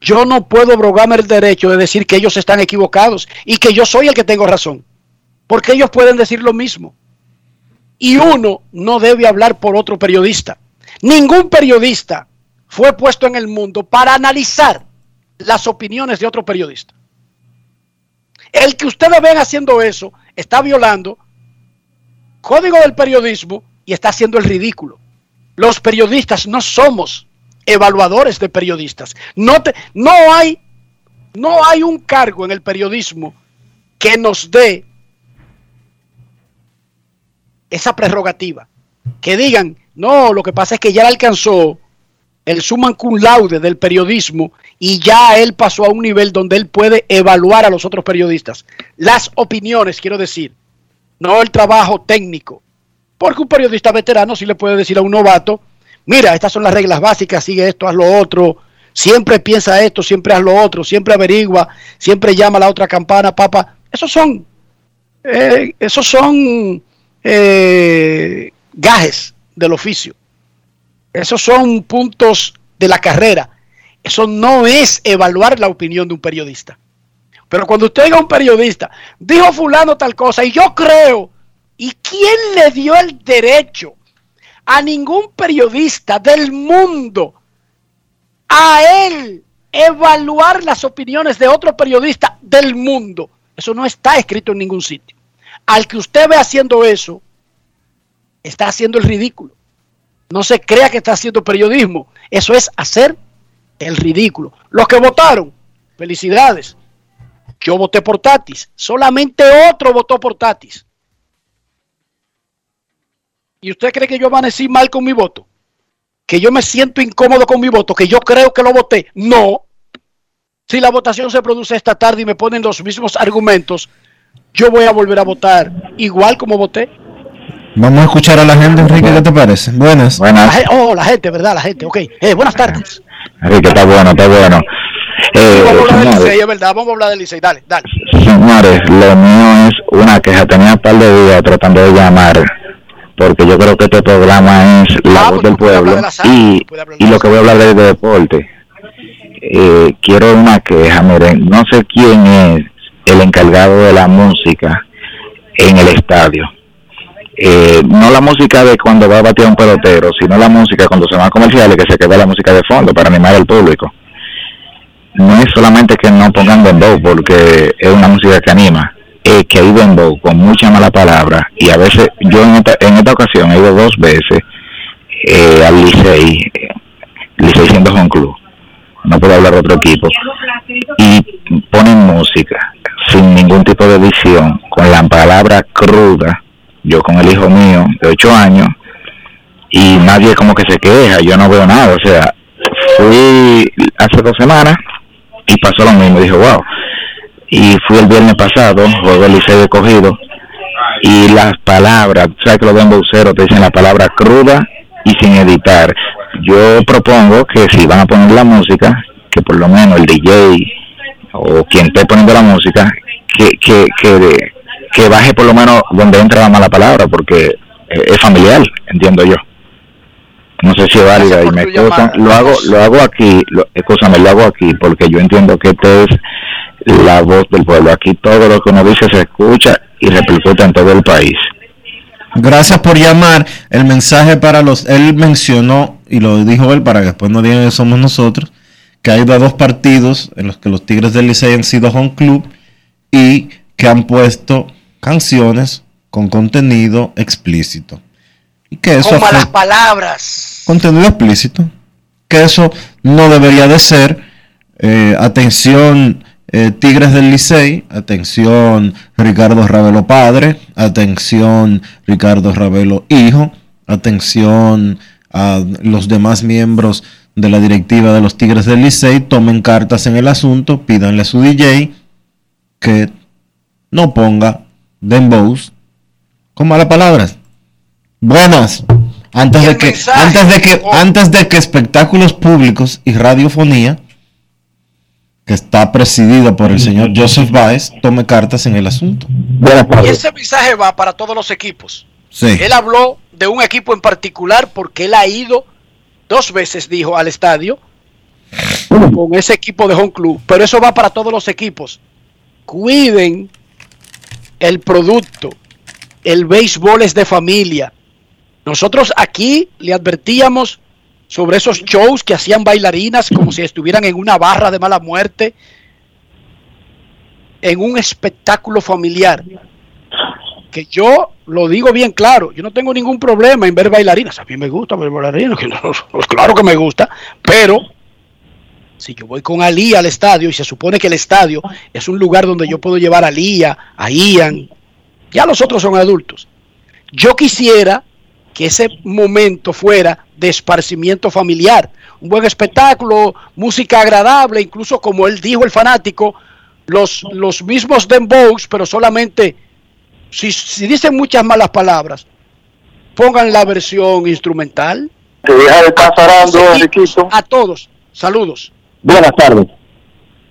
yo no puedo brogarme el derecho de decir que ellos están equivocados y que yo soy el que tengo razón. Porque ellos pueden decir lo mismo. Y uno no debe hablar por otro periodista. Ningún periodista fue puesto en el mundo para analizar las opiniones de otro periodista. El que ustedes ven haciendo eso está violando código del periodismo y está haciendo el ridículo. Los periodistas no somos evaluadores de periodistas. No, te- no, hay, no hay un cargo en el periodismo que nos dé esa prerrogativa. Que digan, no, lo que pasa es que ya alcanzó el summa cum laude del periodismo y ya él pasó a un nivel donde él puede evaluar a los otros periodistas. Las opiniones, quiero decir, no el trabajo técnico Porque un periodista veterano sí le puede decir a un novato, mira, estas son las reglas básicas, sigue esto, haz lo otro, siempre piensa esto, siempre haz lo otro, siempre averigua, siempre llama a la otra campana, papá. Esos son, eh, esos son eh, gajes del oficio. Esos son puntos de la carrera. Eso no es evaluar la opinión de un periodista. Pero cuando usted diga a un periodista, dijo fulano tal cosa, y yo creo, ¿y quién le dio el derecho a ningún periodista del mundo a él evaluar las opiniones de otro periodista del mundo? Eso no está escrito en ningún sitio. Al que usted ve haciendo eso, está haciendo el ridículo. No se crea que está haciendo periodismo. Eso es hacer el ridículo. Los que votaron, felicidades. Yo voté por Tatis. Solamente otro votó por Tatis. ¿Y usted cree que yo amanecí mal con mi voto? ¿Que yo me siento incómodo con mi voto? ¿Que yo creo que lo voté? No. Si la votación se produce esta tarde y me ponen los mismos argumentos, yo voy a volver a votar igual como voté. Vamos a escuchar a la gente, Enrique, ¿qué te parece? Buenas. La gen- oh, la gente, ¿verdad? La gente, ok. Eh, buenas tardes. Enrique, está bueno, está bueno. Eh, Vamos a hablar del señores, Licey, es verdad. Vamos a hablar del Licey. Dale, dale. señores, lo mío es una queja. Tenía un par de días tratando de llamar, porque yo creo que este programa es la voz del pueblo y, y lo que voy a hablar es de deporte. Eh, quiero una queja, miren, no sé quién es el encargado de la música en el estadio. Eh, no la música de cuando va a batear un pelotero, sino la música cuando se van a comerciales, que se queda la música de fondo para animar al público. No es solamente que no pongan dembow, porque es una música que anima, es que hay dembow con mucha mala palabra, y a veces, yo en esta, en esta ocasión he ido dos veces eh, al Licey, Licey siendo home club, no puedo hablar de otro equipo, y ponen música sin ningún tipo de edición, con la palabra cruda, yo con el hijo mío de 8 años, y nadie como que se queja, yo no veo nada, o sea, fui hace dos semanas y pasó lo mismo, dije, wow, y fui el viernes pasado, juego el liceo de cogido, y las palabras, sabes que los bembuceros te dicen la palabra cruda y sin editar. Yo propongo que si van a poner la música, que por lo menos el DJ o quien esté poniendo la música, que, que, que, que baje por lo menos donde entra la mala palabra, porque es familiar, entiendo yo. No sé si es válida y me excusan. Lo hago, lo hago aquí, lo, escúchame, lo hago aquí porque yo entiendo que esta es la voz del pueblo. Aquí todo lo que uno dice se escucha y repercute en todo el país. Gracias por llamar. El mensaje para los. Él mencionó, y lo dijo él para que después no digan que somos nosotros, que ha ido a dos partidos en los que los Tigres del Licey han sido home club y que han puesto canciones con contenido explícito. Y que eso Con malas afecta- palabras. Contenido explícito. Que eso no debería de ser. Eh, atención, eh, Tigres del Licey. Atención, Ricardo Ravelo Padre. Atención, Ricardo Ravelo Hijo. Atención a los demás miembros de la directiva de los Tigres del Licey. Tomen cartas en el asunto. Pídanle a su DJ que no ponga dembows con malas palabras. Buenas. Antes de que, antes de que, antes de que espectáculos públicos y radiofonía, que está presidido por el señor Joseph Baez, tome cartas en el asunto. Y ese mensaje va para todos los equipos. Sí. Él habló de un equipo en particular porque él ha ido dos veces, dijo, al estadio con ese equipo de home club. Pero eso va para todos los equipos. Cuiden el producto. El béisbol es de familia. Nosotros aquí le advertíamos sobre esos shows que hacían bailarinas como si estuvieran en una barra de mala muerte, en un espectáculo familiar. Que yo lo digo bien claro, yo no tengo ningún problema en ver bailarinas. A mí me gusta ver bailarinas, [laughs] pues claro que me gusta, pero si yo voy con Ali al estadio y se supone que el estadio es un lugar donde yo puedo llevar a Lía, a Ian, ya los otros son adultos. Yo quisiera que ese momento fuera de esparcimiento familiar, un buen espectáculo, música agradable, incluso como él dijo el fanático, los, los mismos dembows, pero solamente si, si dicen muchas malas palabras, pongan la versión instrumental. Te deja de estar parando, Enriquito. A todos, saludos. Buenas tardes.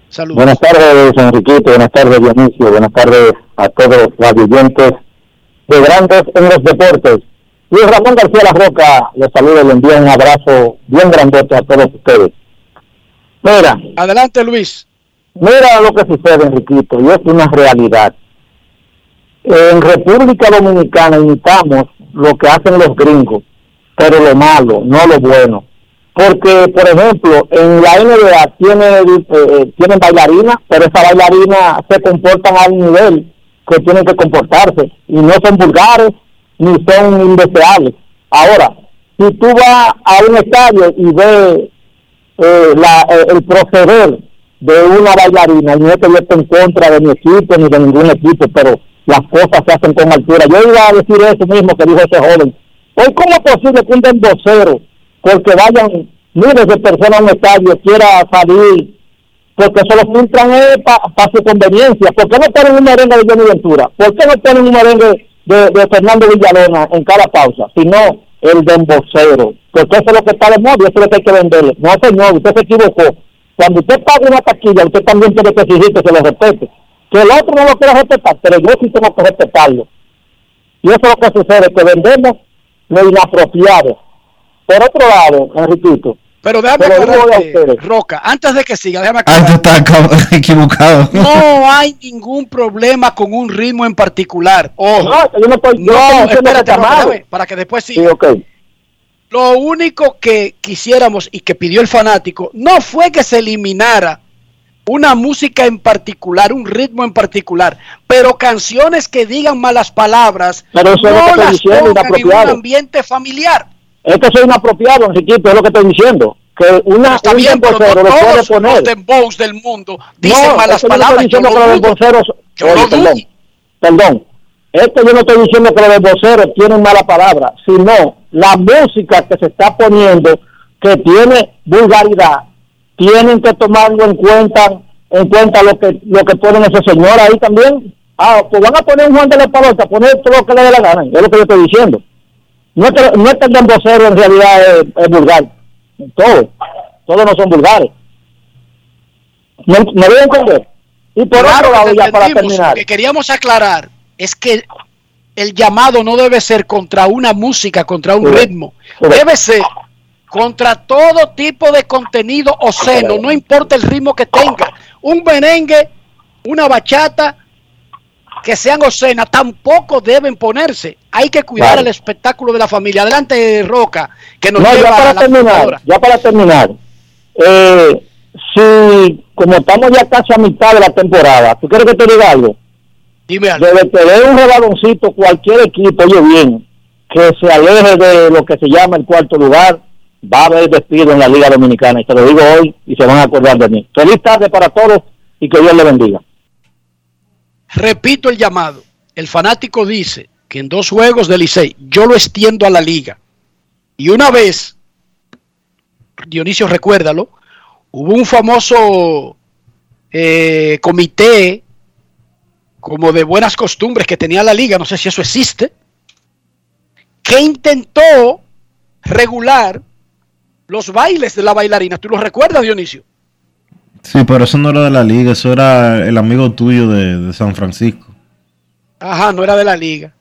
Saludos. Buenas tardes, Enriquito. Buenas tardes, Dionisio. Buenas tardes a todos los oyentes de Grandes en los Deportes. Luis Ramón García La Roca les saluda y le envía un abrazo bien grandote a todos ustedes. Mira, Adelante, Luis. mira lo que sucede, Enriquito, y es una realidad. En República Dominicana imitamos lo que hacen los gringos, pero lo malo, no lo bueno. Porque, por ejemplo, en la NBA tiene, eh, tienen bailarinas, pero esas bailarinas se comportan al nivel que tienen que comportarse y no son vulgares ni son indeseables. Ahora, si tú vas a un estadio y ves eh, la, eh, el proceder de una bailarina, y no es que yo esté en contra de mi equipo ni de ningún equipo, pero las cosas se hacen con altura. Yo iba a decir eso mismo que dijo ese joven. Hoy, ¿cómo es posible que un dembocero, porque vayan miles de personas a un estadio, quiera salir porque se lo filtran para su conveniencia. ¿Por qué no ponen un merengue de Johnny Ventura? ¿Por qué no ponen un merengue de, Fernando Villalona en cada pausa? Sino el de embocero. Porque eso es lo que está de moda y eso es lo que hay que venderle. No, señor, usted se equivocó. Cuando usted paga una taquilla, usted también tiene que exigir que se lo respete. Que el otro no lo quiera respetar, pero yo sí tengo que respetarlo. Y eso es lo que sucede, que vendemos lo inapropiado. Por otro lado, Enriquito, Pero déjame aclararte. Roca, antes de que siga, déjame Ah, aclararte. [laughs] equivocado. No hay ningún problema con un ritmo en particular. Ojo. No, yo no estoy, No, estoy diciendo espérate, Roca, déjame, para que después Sí, siga. ok. Lo único que quisiéramos y que pidió el fanático no fue que se eliminara una música en particular, un ritmo en particular, pero canciones que digan malas palabras Pero eso no las pongan en un ambiente familiar. Es que soy inapropiado, Enriquito, es lo que estoy diciendo. Que una, Está un bien, pero no lo puede poner. los del mundo dicen no, malas es yo no palabras. estoy diciendo que lo los. Yo Oye, perdón, perdón. Es que yo no estoy diciendo que los demboceros tienen mala palabra, sino la música que se está poniendo, que tiene vulgaridad, tienen que tomarlo en cuenta en cuenta lo que lo que ponen ese señor ahí también. Ah, pues van a poner un Juan de la Palota, poner todo lo que le dé la gana, es lo que yo estoy diciendo. No es que, no es que el dembocero en realidad es, es vulgar, todo, todos no son vulgares. ¿Me, me voy a entender? Y por Claro otro lado, para terminar, Lo que queríamos aclarar es que el llamado no debe ser contra una música, contra un ritmo. Debe ser contra todo tipo de contenido obsceno, no importa el ritmo que tenga. Un merengue, una bachata, que sean obscenas, tampoco deben ponerse. Hay que cuidar Claro. el espectáculo de la familia. Adelante, Roca, que nos no, lleva ya a para la terminar, ya para terminar, eh, si como estamos ya casi a mitad de la temporada, ¿tú quieres que te diga algo? Dime algo. Que dé un rebaloncito cualquier equipo, oye bien, que se aleje de lo que se llama el cuarto lugar, va a haber despido en la Liga Dominicana. Y te lo digo hoy y se van a acordar de mí. Feliz tarde para todos y que Dios le bendiga. Repito el llamado. El fanático dice que en dos juegos Licey yo lo extiendo a la liga. Y una vez, Dionisio, recuérdalo, hubo un famoso eh, comité como de buenas costumbres que tenía la liga, no sé si eso existe, que intentó regular los bailes de la bailarina. ¿Tú lo recuerdas, Dionisio? Sí, pero eso no era de la liga, eso era el amigo tuyo de, San Francisco. Ajá, no era de la liga.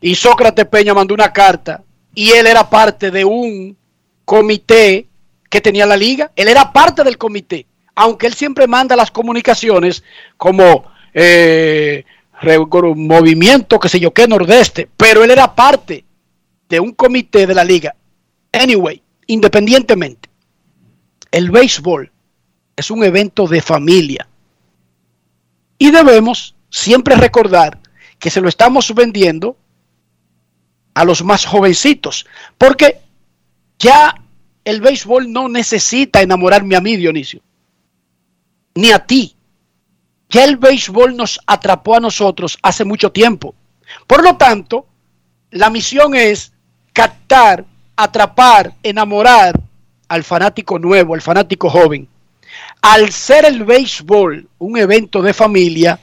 Y Sócrates Peña mandó una carta y él era parte de un comité que tenía la liga. Él era parte del comité, aunque él siempre manda las comunicaciones como eh, movimiento, que sé yo qué, nordeste, pero él era parte de un comité de la liga. Anyway, independientemente, el béisbol es un evento de familia. Y debemos siempre recordar que se lo estamos vendiendo a los más jovencitos. Porque ya el béisbol no necesita enamorarme a mí, Dionisio. Ni a ti. Ya el béisbol nos atrapó a nosotros hace mucho tiempo. Por lo tanto, la misión es captar, atrapar, enamorar al fanático nuevo, al fanático joven. Al ser el béisbol un evento de familia,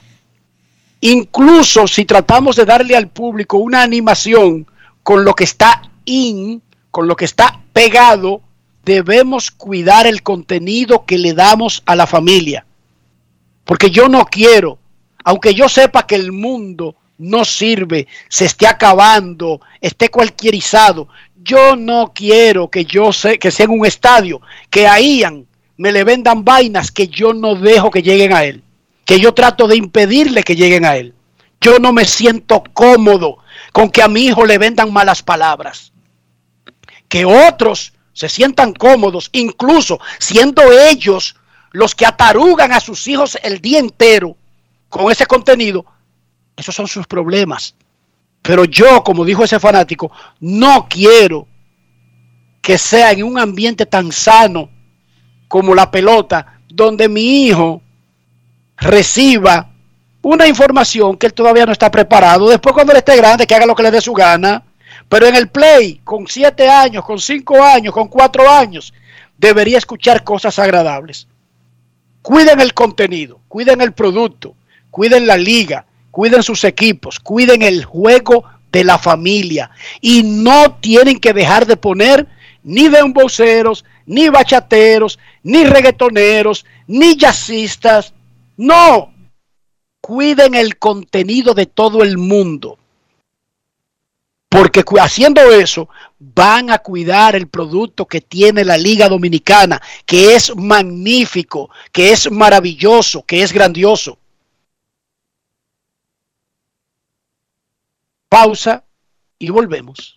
incluso si tratamos de darle al público una animación con lo que está in, con lo que está pegado, debemos cuidar el contenido que le damos a la familia. Porque yo no quiero, aunque yo sepa que el mundo no sirve, se esté acabando, esté cualquierizado, yo no quiero que yo sé que sea en un estadio, que a Ian me le vendan vainas que yo no dejo que lleguen a él, que yo trato de impedirle que lleguen a él. Yo no me siento cómodo con que a mi hijo le vendan malas palabras. Que otros se sientan cómodos, incluso siendo ellos los que atarugan a sus hijos el día entero con ese contenido, esos son sus problemas. Pero yo, como dijo ese fanático, no quiero que sea en un ambiente tan sano como la pelota, donde mi hijo reciba una información que él todavía no está preparado. Después cuando él esté grande, que haga lo que le dé su gana. Pero en el play, con siete años, con cinco años, con cuatro años, debería escuchar cosas agradables. Cuiden el contenido, cuiden el producto, cuiden la liga, cuiden sus equipos, cuiden el juego de la familia. Y no tienen que dejar de poner ni demboceros, ni bachateros, ni reggaetoneros, ni jazzistas. No, cuiden el contenido de todo el mundo. Porque haciendo eso van a cuidar el producto que tiene la Liga Dominicana, que es magnífico, que es maravilloso, que es grandioso. Pausa y volvemos.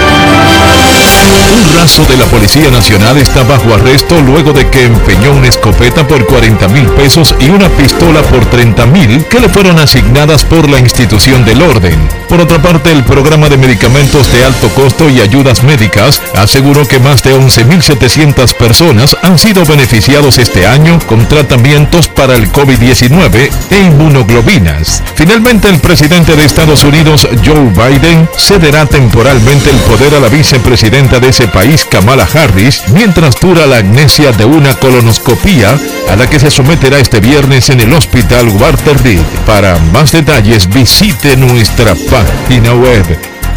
Un raso de la Policía Nacional está bajo arresto luego de que empeñó una escopeta por 40 mil pesos y una pistola por 30 mil que le fueron asignadas por la institución del orden. Por otra parte, el programa de medicamentos de alto costo y ayudas médicas aseguró que más de 11.700 personas han sido beneficiados este año con tratamientos para el COVID-19 e inmunoglobinas. Finalmente, el presidente de Estados Unidos, Joe Biden, cederá temporalmente el poder a la vicepresidenta de ese país, Kamala Harris, mientras dura la amnesia de una colonoscopía a la que se someterá este viernes en el hospital Walter Reed. Para más detalles, visite nuestra página web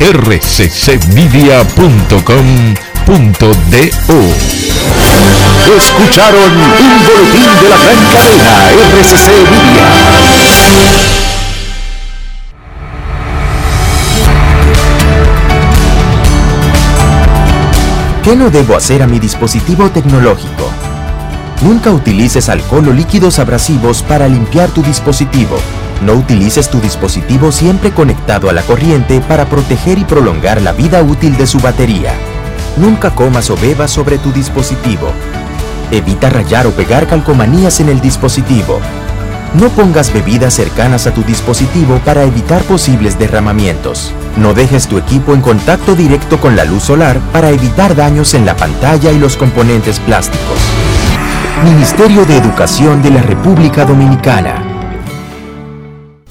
rccmedia.com.do. Escucharon un boletín de la gran cadena RCC Media. ¿Qué no debo hacer a mi dispositivo tecnológico? Nunca utilices alcohol o líquidos abrasivos para limpiar tu dispositivo. No utilices tu dispositivo siempre conectado a la corriente para proteger y prolongar la vida útil de su batería. Nunca comas o bebas sobre tu dispositivo. Evita rayar o pegar calcomanías en el dispositivo. No pongas bebidas cercanas a tu dispositivo para evitar posibles derramamientos. No dejes tu equipo en contacto directo con la luz solar para evitar daños en la pantalla y los componentes plásticos. Ministerio de Educación de la República Dominicana.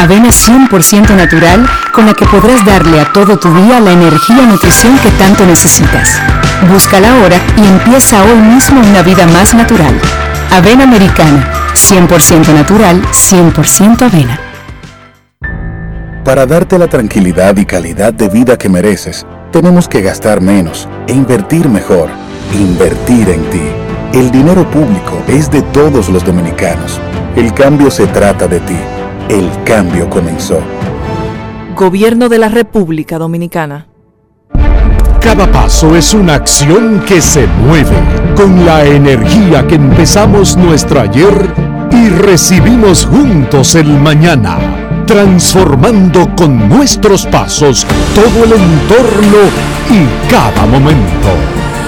Avena 100% natural con la que podrás darle a todo tu día la energía y nutrición que tanto necesitas. Búscala ahora y empieza hoy mismo una vida más natural. Avena americana, 100% natural, 100% avena. Para darte la tranquilidad y calidad de vida que mereces, tenemos que gastar menos e invertir mejor. Invertir en ti. El dinero público es de todos los dominicanos. El cambio se trata de ti. El cambio comenzó. Gobierno de la República Dominicana. Cada paso es una acción que se mueve con la energía que empezamos nuestro ayer y recibimos juntos el mañana, transformando con nuestros pasos todo el entorno y cada momento.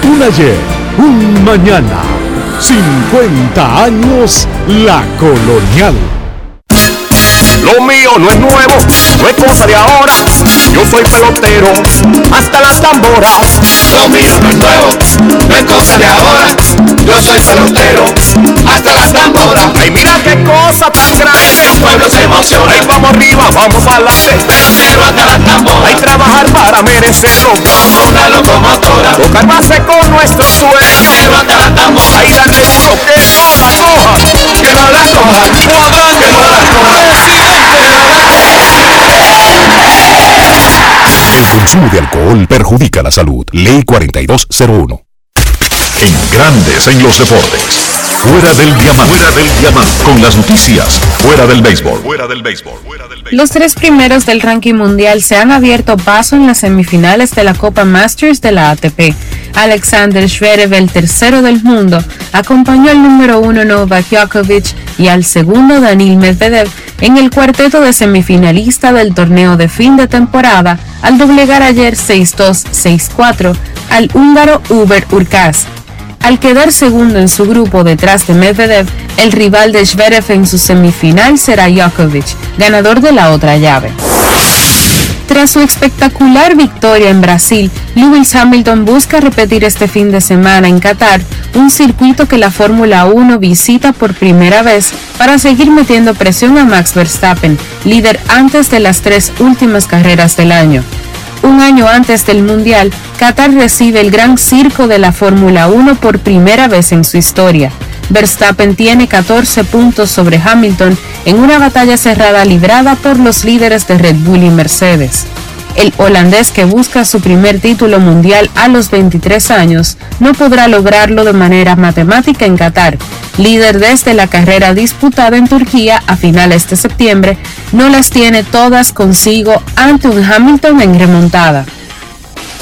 Un ayer, un mañana, 50 años la colonial. Lo mío no es nuevo, no es cosa de ahora. Yo soy pelotero, hasta las tamboras. Lo mío no es nuevo, no es cosa de ahora. Yo soy pelotero, hasta las tamboras. Ay, mira qué cosa tan grande. El pueblo se emociona. Ay, vamos arriba, vamos adelante. Pelotero hasta las tamboras. Hay trabajar para merecerlo. Como una locomotora. Tocar base con nuestro sueño. Pelotero hasta las tamboras. Ay, darle duro, que no la coja. Que no la coja. Juan, que no la coja. El consumo de alcohol perjudica la salud. Ley 4201. En Grandes en los Deportes. Fuera del diamante. Fuera del diamante. Con las noticias. Fuera del béisbol. Fuera del béisbol. Los tres primeros del ranking mundial se han abierto paso en las semifinales de la Copa Masters de la ATP. Alexander Zverev, el tercero del mundo, acompañó al número uno Novak Djokovic y al segundo Danil Medvedev en el cuarteto de semifinalista del torneo de fin de temporada al doblegar ayer 6-2, 6-4 al húngaro Uber Urkaz. Al quedar segundo en su grupo detrás de Medvedev, el rival de Zverev en su semifinal será Djokovic, ganador de la otra llave. Tras su espectacular victoria en Brasil, Lewis Hamilton busca repetir este fin de semana en Qatar un circuito que la Fórmula 1 visita por primera vez para seguir metiendo presión a Max Verstappen, líder antes de las tres últimas carreras del año. Un año antes del Mundial, Qatar recibe el gran circo de la Fórmula 1 por primera vez en su historia. Verstappen tiene 14 puntos sobre Hamilton en una batalla cerrada librada por los líderes de Red Bull y Mercedes. El holandés que busca su primer título mundial a los 23 años no podrá lograrlo de manera matemática en Qatar. Líder desde la carrera disputada en Turquía a finales de septiembre, no las tiene todas consigo ante un Hamilton en remontada.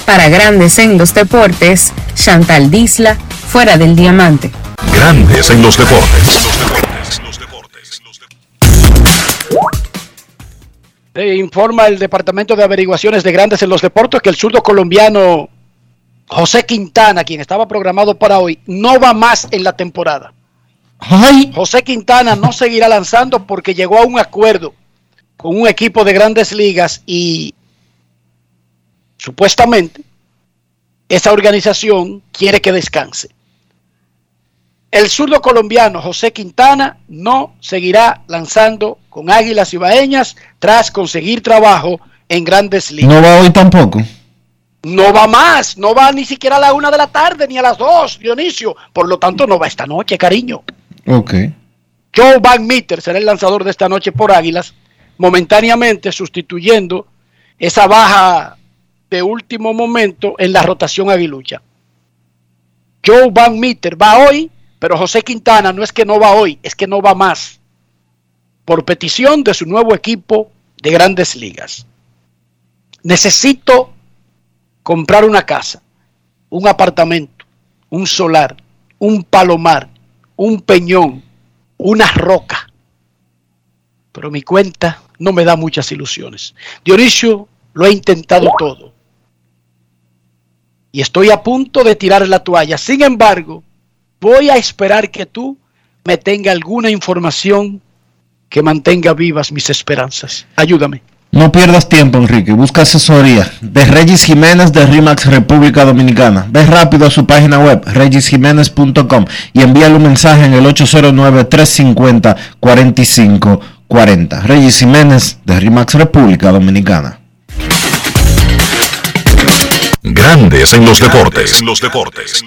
Para grandes en los deportes, Chantal Disla, fuera del diamante. Grandes en los deportes. Eh, informa el Departamento de Averiguaciones de Grandes en los Deportes que el zurdo colombiano José Quintana, quien estaba programado para hoy, no va más en la temporada. José Quintana no seguirá lanzando porque llegó a un acuerdo con un equipo de grandes ligas y supuestamente esa organización quiere que descanse. El zurdo colombiano José Quintana no seguirá lanzando con Águilas Ibaeñas tras conseguir trabajo en grandes ligas. No va hoy tampoco. No va más, no va ni siquiera a la una de la tarde ni a las dos, Dionisio. Por lo tanto, no va esta noche, cariño. Ok. Joe Van Meter será el lanzador de esta noche por Águilas, momentáneamente sustituyendo esa baja de último momento en la rotación aguilucha. Joe Van Meter va hoy, pero José Quintana no es que no va hoy, es que no va más. Por petición de su nuevo equipo de grandes ligas. Necesito comprar una casa, un apartamento, un solar, un palomar, un peñón, una roca. Pero mi cuenta no me da muchas ilusiones. Dionisio lo ha intentado todo. Y estoy a punto de tirar la toalla. Sin embargo, voy a esperar que tú me tenga alguna información que mantenga vivas mis esperanzas. Ayúdame. No pierdas tiempo, Enrique. Busca asesoría de Regis Jiménez de RIMAX República Dominicana. Ve rápido a su página web, regisjiménez.com, y envíale un mensaje en el 809-350-4540. Regis Jiménez de RIMAX República Dominicana. Grandes en los deportes. los deportes.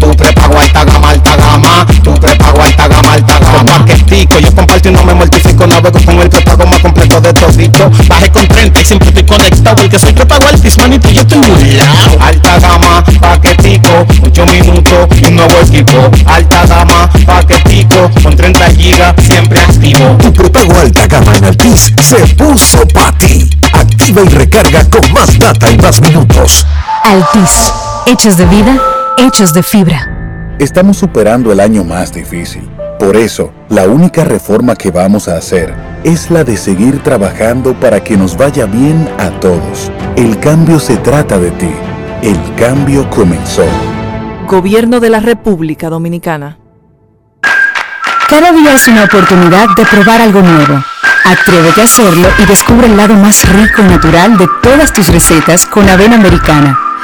Tu prepago alta gama, alta gama. Tu prepago alta gama, alta gama. Paquetico, yo comparto y no me mortifico. Navego con el prepago más completo de todito. Bajé con 30 y siempre estoy conectado. El que soy prepago altis, manito, yo estoy muy lado. Alta gama, paquetico. 8 minutos y un nuevo equipo. Alta gama, paquetico. Con 30 gigas, siempre activo. Tu prepago alta gama en Altis se puso para ti. Activa y recarga con más data y más minutos. Altis, hechos de vida, hechos de fibra. Estamos superando el año más difícil. Por eso, la única reforma que vamos a hacer es la de seguir trabajando para que nos vaya bien a todos. El cambio se trata de ti. El cambio comenzó. Gobierno de la República Dominicana. Cada día es una oportunidad de probar algo nuevo. Atrévete a hacerlo y descubre el lado más rico y natural de todas tus recetas con avena americana.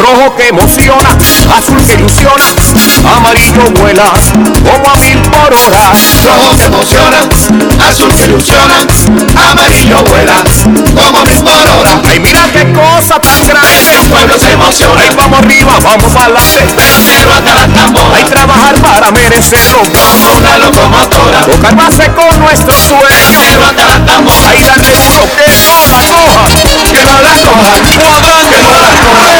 Rojo que emociona, azul que ilusiona, amarillo vuela como a mil por hora. Rojo que emociona, azul que ilusiona, amarillo vuela como a mil por hora. Ay, mira qué cosa tan grande, el pueblo se emociona. Ay, vamos arriba, vamos para adelante, cero hasta la tambora. Hay trabajar para merecerlo, como una locomotora. Tocar base con nuestro sueño, cero hasta la tambora. Ay, darle duro que no la coja, que no la coja, que no la coja.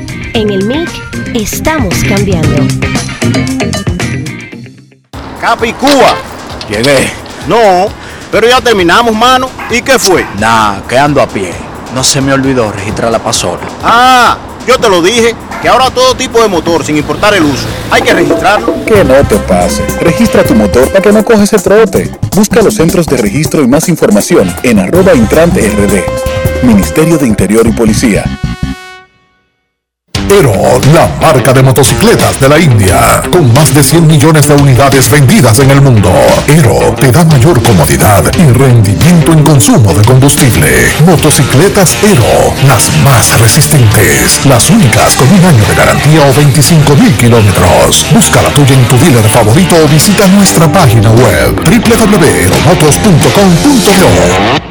En el MIC estamos cambiando. Capicúa. Llegué. No, pero ya terminamos, mano. ¿Y qué fue? Nah, que ando a pie. No se me olvidó registrar la pasola. Ah, yo te lo dije, que ahora todo tipo de motor, sin importar el uso, hay que registrarlo. Que no te pase. Registra tu motor para que no coges el trote. Busca los centros de registro y más información en arroba intrante rd. Ministerio de Interior y Policía. Pero la marca de motocicletas de la India, con más de 100 millones de unidades vendidas en el mundo. Ero te da mayor comodidad y rendimiento en consumo de combustible. Motocicletas Ero, las más resistentes, las únicas con un año de garantía o 25 mil kilómetros. Busca la tuya en tu dealer favorito o visita nuestra página web www.eromotos.com.do.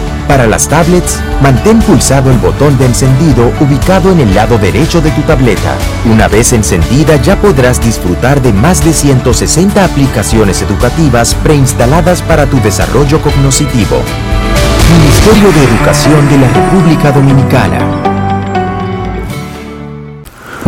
Para las tablets, mantén pulsado el botón de encendido ubicado en el lado derecho de tu tableta. Una vez encendida ya podrás disfrutar de más de 160 aplicaciones educativas preinstaladas para tu desarrollo cognitivo. Ministerio de Educación de la República Dominicana.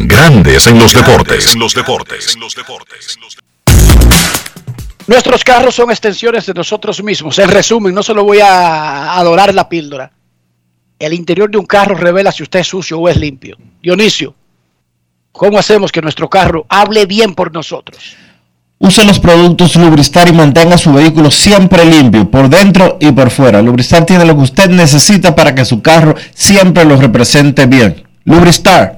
Grandes en los deportes. En los deportes. Nuestros carros son extensiones de nosotros mismos. En resumen, no se lo voy a adorar la píldora. El interior de un carro revela si usted es sucio o es limpio. Dionisio, ¿cómo hacemos que nuestro carro hable bien por nosotros? Use los productos Lubristar y mantenga su vehículo siempre limpio, por dentro y por fuera. Lubristar tiene lo que usted necesita para que su carro siempre lo represente bien. Lubristar,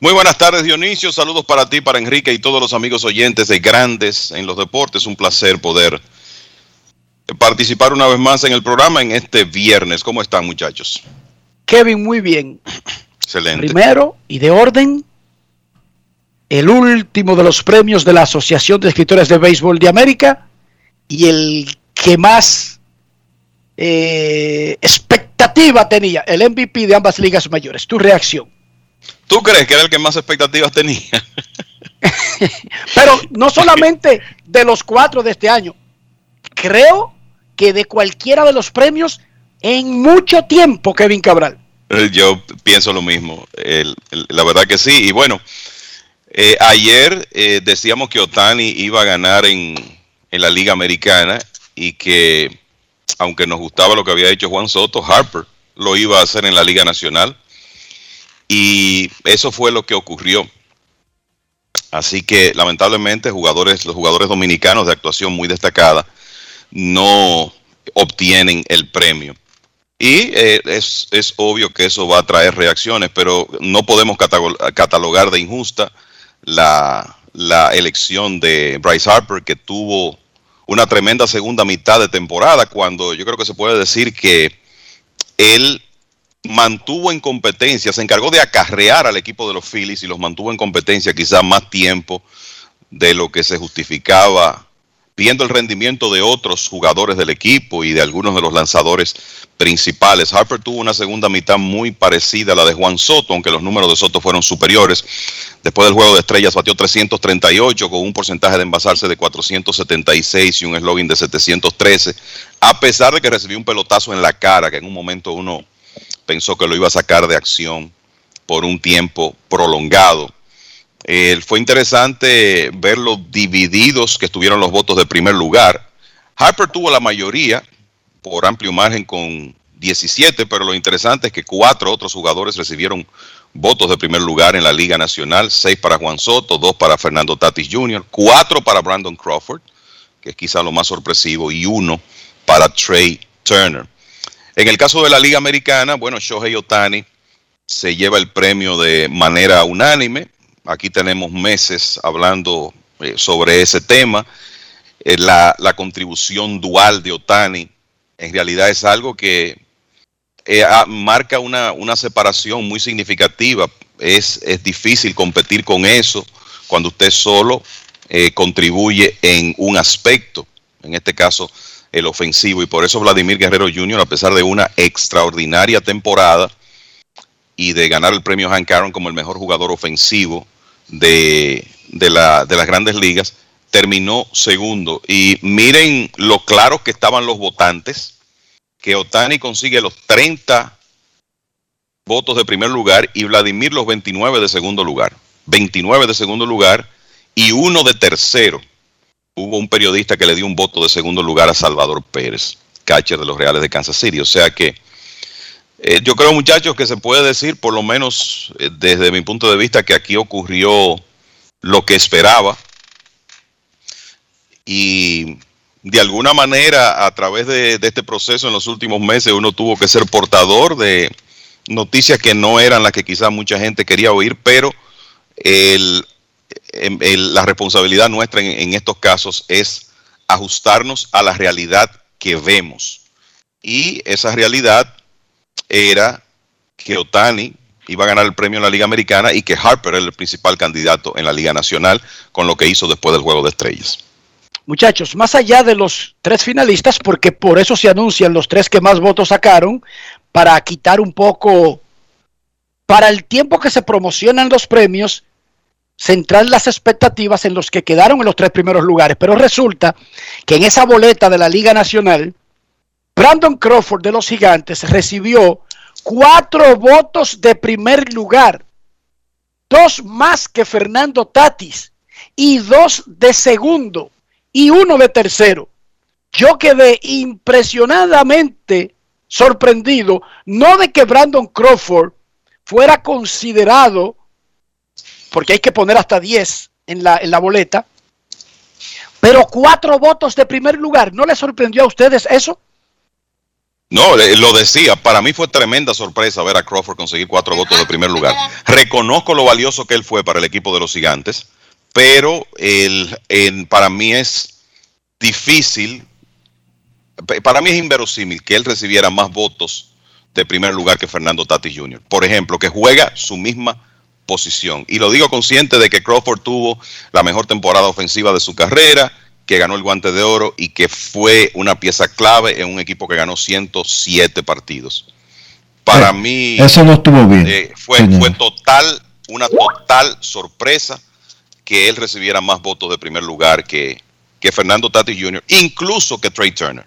Muy buenas tardes Dionisio, saludos para ti, para Enrique y todos los amigos oyentes de Grandes en los Deportes. Un placer poder participar una vez más en el programa en este viernes. ¿Cómo están muchachos? Kevin, muy bien. Excelente. Primero y de orden, el último de los premios de la Asociación de Escritores de Béisbol de América y el que más eh, expectativa tenía, el MVP de ambas ligas mayores. Tu reacción. ¿Tú crees que era el que más expectativas tenía? [laughs] Pero no solamente de los cuatro de este año, creo que de cualquiera de los premios en mucho tiempo, Kevin Cabral. Eh, yo pienso lo mismo, la verdad que sí. Y bueno, eh, ayer eh, decíamos que Otani iba a ganar en, en, la Liga Americana y que, aunque nos gustaba lo que había hecho Juan Soto, Harper lo iba a hacer en la Liga Nacional. Y eso fue lo que ocurrió. Así que lamentablemente jugadores, los jugadores dominicanos de actuación muy destacada no obtienen el premio. Y eh, es, es, obvio que eso va a traer reacciones, pero no podemos catalogar de injusta la, la elección de Bryce Harper, que tuvo una tremenda segunda mitad de temporada, cuando yo creo que se puede decir que él mantuvo en competencia, se encargó de acarrear al equipo de los Phillies y los mantuvo en competencia quizás más tiempo de lo que se justificaba viendo el rendimiento de otros jugadores del equipo y de algunos de los lanzadores principales. Harper tuvo una segunda mitad muy parecida a la de Juan Soto, aunque los números de Soto fueron superiores. Después del juego de estrellas batió 338 con un porcentaje de envasarse de 476 y un slogan de 713, a pesar de que recibió un pelotazo en la cara, que en un momento uno pensó que lo iba a sacar de acción por un tiempo prolongado. Eh, fue interesante ver los divididos que estuvieron los votos de primer lugar. Harper tuvo la mayoría por amplio margen con 17, pero lo interesante es que cuatro otros jugadores recibieron votos de primer lugar en la Liga Nacional, seis para Juan Soto, dos para Fernando Tatis Jr., cuatro para Brandon Crawford, que es quizá lo más sorpresivo, y uno para Trey Turner. En el caso de la Liga Americana, bueno, Shohei Otani se lleva el premio de manera unánime. Aquí tenemos meses hablando eh, sobre ese tema. Eh, la, contribución dual de Otani en realidad es algo que eh, marca una, una, separación muy significativa. Es, es, difícil competir con eso cuando usted solo contribuye en un aspecto, en este caso el ofensivo. Y por eso Vladimir Guerrero Jr., a pesar de una extraordinaria temporada y de ganar el premio Hank Aaron como el mejor jugador ofensivo de, de, la, de las grandes ligas, terminó segundo. Y miren lo claros que estaban los votantes, que Otani consigue los 30 votos de primer lugar y Vladimir los 29 de segundo lugar. 29 de segundo lugar y uno de tercero. Hubo un periodista que le dio un voto de segundo lugar a Salvador Pérez, catcher de los Reales de Kansas City. O sea que eh, yo creo, muchachos, que se puede decir, por lo menos eh, desde mi punto de vista, que aquí ocurrió lo que esperaba y de alguna manera a través de, de, este proceso en los últimos meses uno tuvo que ser portador de noticias que no eran las que quizás mucha gente quería oír, pero el, la responsabilidad nuestra en estos casos es ajustarnos a la realidad que vemos. Y esa realidad era que Otani iba a ganar el premio en la Liga Americana y que Harper era el principal candidato en la Liga Nacional con lo que hizo después del Juego de Estrellas. Muchachos, más allá de los tres finalistas, porque por eso se anuncian los tres que más votos sacaron, para quitar un poco, para el tiempo que se promocionan los premios, centrar las expectativas en los que quedaron en los tres primeros lugares. Pero resulta que en esa boleta de la Liga Nacional, Brandon Crawford de los Gigantes recibió cuatro votos de primer lugar, dos más que Fernando Tatis y dos de segundo y uno de tercero. Yo quedé impresionadamente sorprendido, no de que Brandon Crawford fuera considerado, porque hay que poner hasta 10 en la, en la boleta, pero cuatro votos de primer lugar. ¿No les sorprendió a ustedes eso? No, lo decía, para mí fue tremenda sorpresa ver a Crawford conseguir cuatro votos de primer lugar. Reconozco lo valioso que él fue para el equipo de los gigantes, pero el, para mí es difícil, para mí es inverosímil que él recibiera más votos de primer lugar que Fernando Tatis Jr. Por ejemplo, que juega su misma posición. Y lo digo consciente de que Crawford tuvo la mejor temporada ofensiva de su carrera, que ganó el guante de oro y que fue una pieza clave en un equipo que ganó 107 partidos. Para eh, mí... Eso no estuvo bien. Eh, fue, fue total, una total sorpresa que él recibiera más votos de primer lugar que, que Fernando Tatis Jr., incluso que Trey Turner.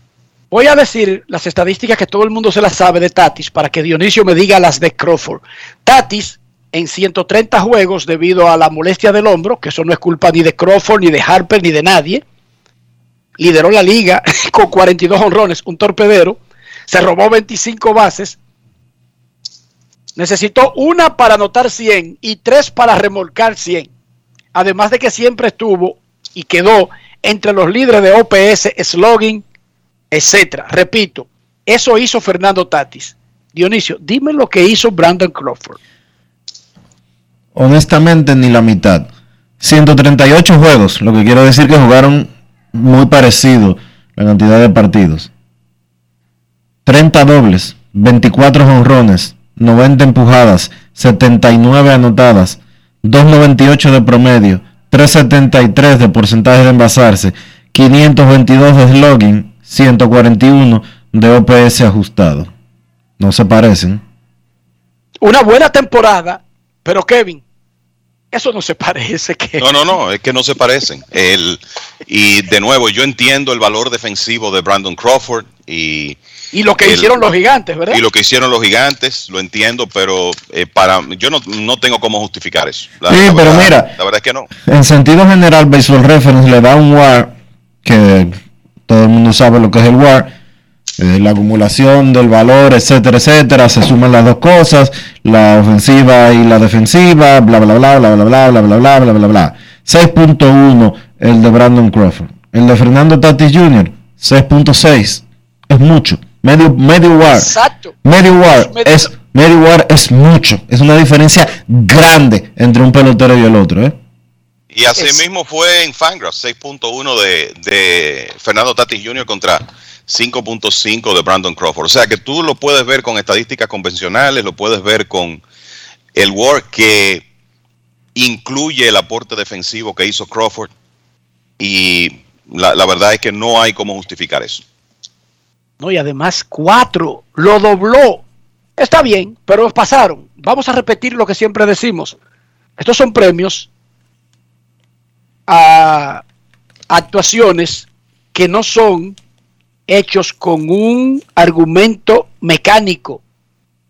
Voy a decir las estadísticas que todo el mundo se las sabe de Tatis para que Dionisio me diga las de Crawford. Tatis en 130 juegos debido a la molestia del hombro, que eso no es culpa ni de Crawford, ni de Harper, ni de nadie. Lideró la liga [laughs] con 42 honrones, un torpedero. Se robó 25 bases. Necesitó una para anotar 100 y tres para remolcar 100. Además de que siempre estuvo y quedó entre los líderes de OPS, slogan, etcétera. Repito, eso hizo Fernando Tatis. Dionisio, dime lo que hizo Brandon Crawford. Honestamente, ni la mitad. 138 juegos, lo que quiero decir que jugaron muy parecido la cantidad de partidos. 30 dobles, 24 honrones, 90 empujadas, 79 anotadas, 298 de promedio, 373 de porcentaje de envasarse, 522 de slogan, 141 de OPS ajustado. No se parecen. Una buena temporada, pero Kevin, eso no se [laughs] parece. Que... No, no, no, es que no se parecen. El, y de nuevo, yo entiendo el valor defensivo de Brandon Crawford y... Y lo que el, hicieron los gigantes, ¿verdad? Y lo que hicieron los gigantes, lo entiendo, pero eh, para yo no, no, tengo cómo justificar eso. La, sí, la pero verdad, mira, la verdad es que no. En sentido general, Baseball Reference le da un WAR, que todo el mundo sabe lo que es el WAR, eh, la acumulación del valor, etcétera, etcétera, se suman las dos cosas, la ofensiva y la defensiva, bla, bla, bla, bla, bla, bla, bla, bla, bla, bla, bla, bla. 6.1 el de Brandon Crawford. El de Fernando Tatis Jr., 6.6. Es mucho. Medio, medio war. Exacto. Medio war es, medio war es mucho. Es una diferencia grande entre un pelotero y el otro, ¿eh? Y así mismo fue en Fangraphs, 6.1 de, de Fernando Tatis Jr. contra 5.5 de Brandon Crawford. O sea que tú lo puedes ver con estadísticas convencionales, lo puedes ver con el WAR que incluye el aporte defensivo que hizo Crawford. Y la, la verdad es que no hay cómo justificar eso. No, y además cuatro, lo dobló. Está bien, pero pasaron. Vamos a repetir lo que siempre decimos. Estos son premios a actuaciones que no son hechos con un argumento mecánico.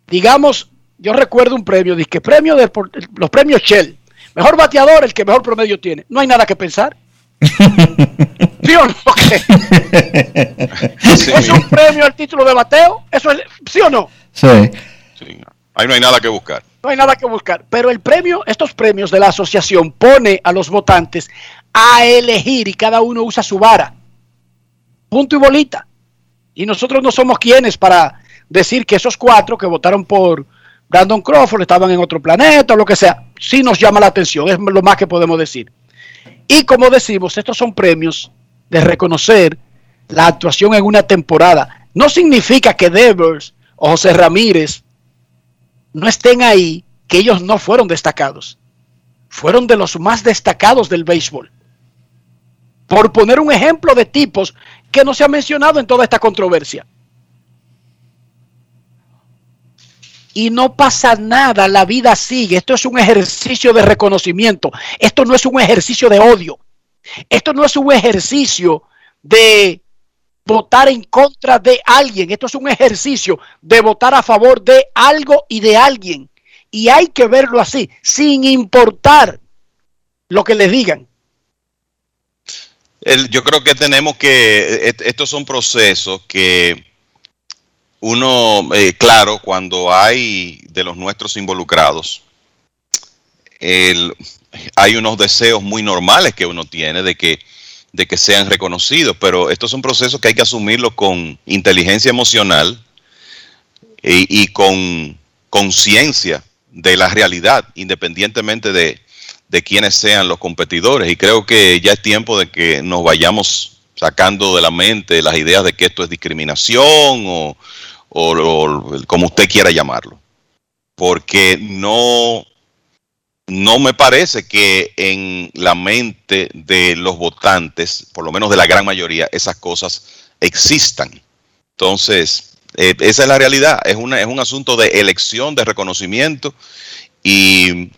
Digamos, yo recuerdo un premio, dije, premio de por- los premios Shell. Mejor bateador, el que mejor promedio tiene. No hay nada que pensar. [laughs] ¿Sí o no? ¿Es un premio al título de bateo? ¿Eso es, ¿Sí o no? Sí. Ahí no hay nada que buscar. No hay nada que buscar. Pero el premio, estos premios de la asociación pone a los votantes a elegir y cada uno usa su vara. Punto y bolita. Y nosotros no somos quienes para decir que esos cuatro que votaron por Brandon Crawford estaban en otro planeta o lo que sea. Sí nos llama la atención, es lo más que podemos decir. Y como decimos, estos son premios de reconocer la actuación en una temporada. No significa que Devers o José Ramírez no estén ahí, que ellos no fueron destacados. Fueron de los más destacados del béisbol. Por poner un ejemplo de tipos que no se ha mencionado en toda esta controversia. Y no pasa nada, la vida sigue. Esto es un ejercicio de reconocimiento. Esto no es un ejercicio de odio. Esto no es un ejercicio de votar en contra de alguien. Esto es un ejercicio de votar a favor de algo y de alguien. Y hay que verlo así, sin importar lo que les digan. Yo creo que tenemos que, et- estos son procesos que uno, eh, claro, cuando hay de los nuestros involucrados, hay unos deseos muy normales que uno tiene de que, de que sean reconocidos, pero estos son procesos que hay que asumirlos con inteligencia emocional y con conciencia de la realidad, independientemente de, de quiénes sean los competidores. Y creo que ya es tiempo de que nos vayamos sacando de la mente las ideas de que esto es discriminación o, o- o como usted quiera llamarlo. Porque no, no me parece que en la mente de los votantes, por lo menos de la gran mayoría, esas cosas existan. Entonces, eh, esa es la realidad. Es, una, es un asunto de elección, de reconocimiento y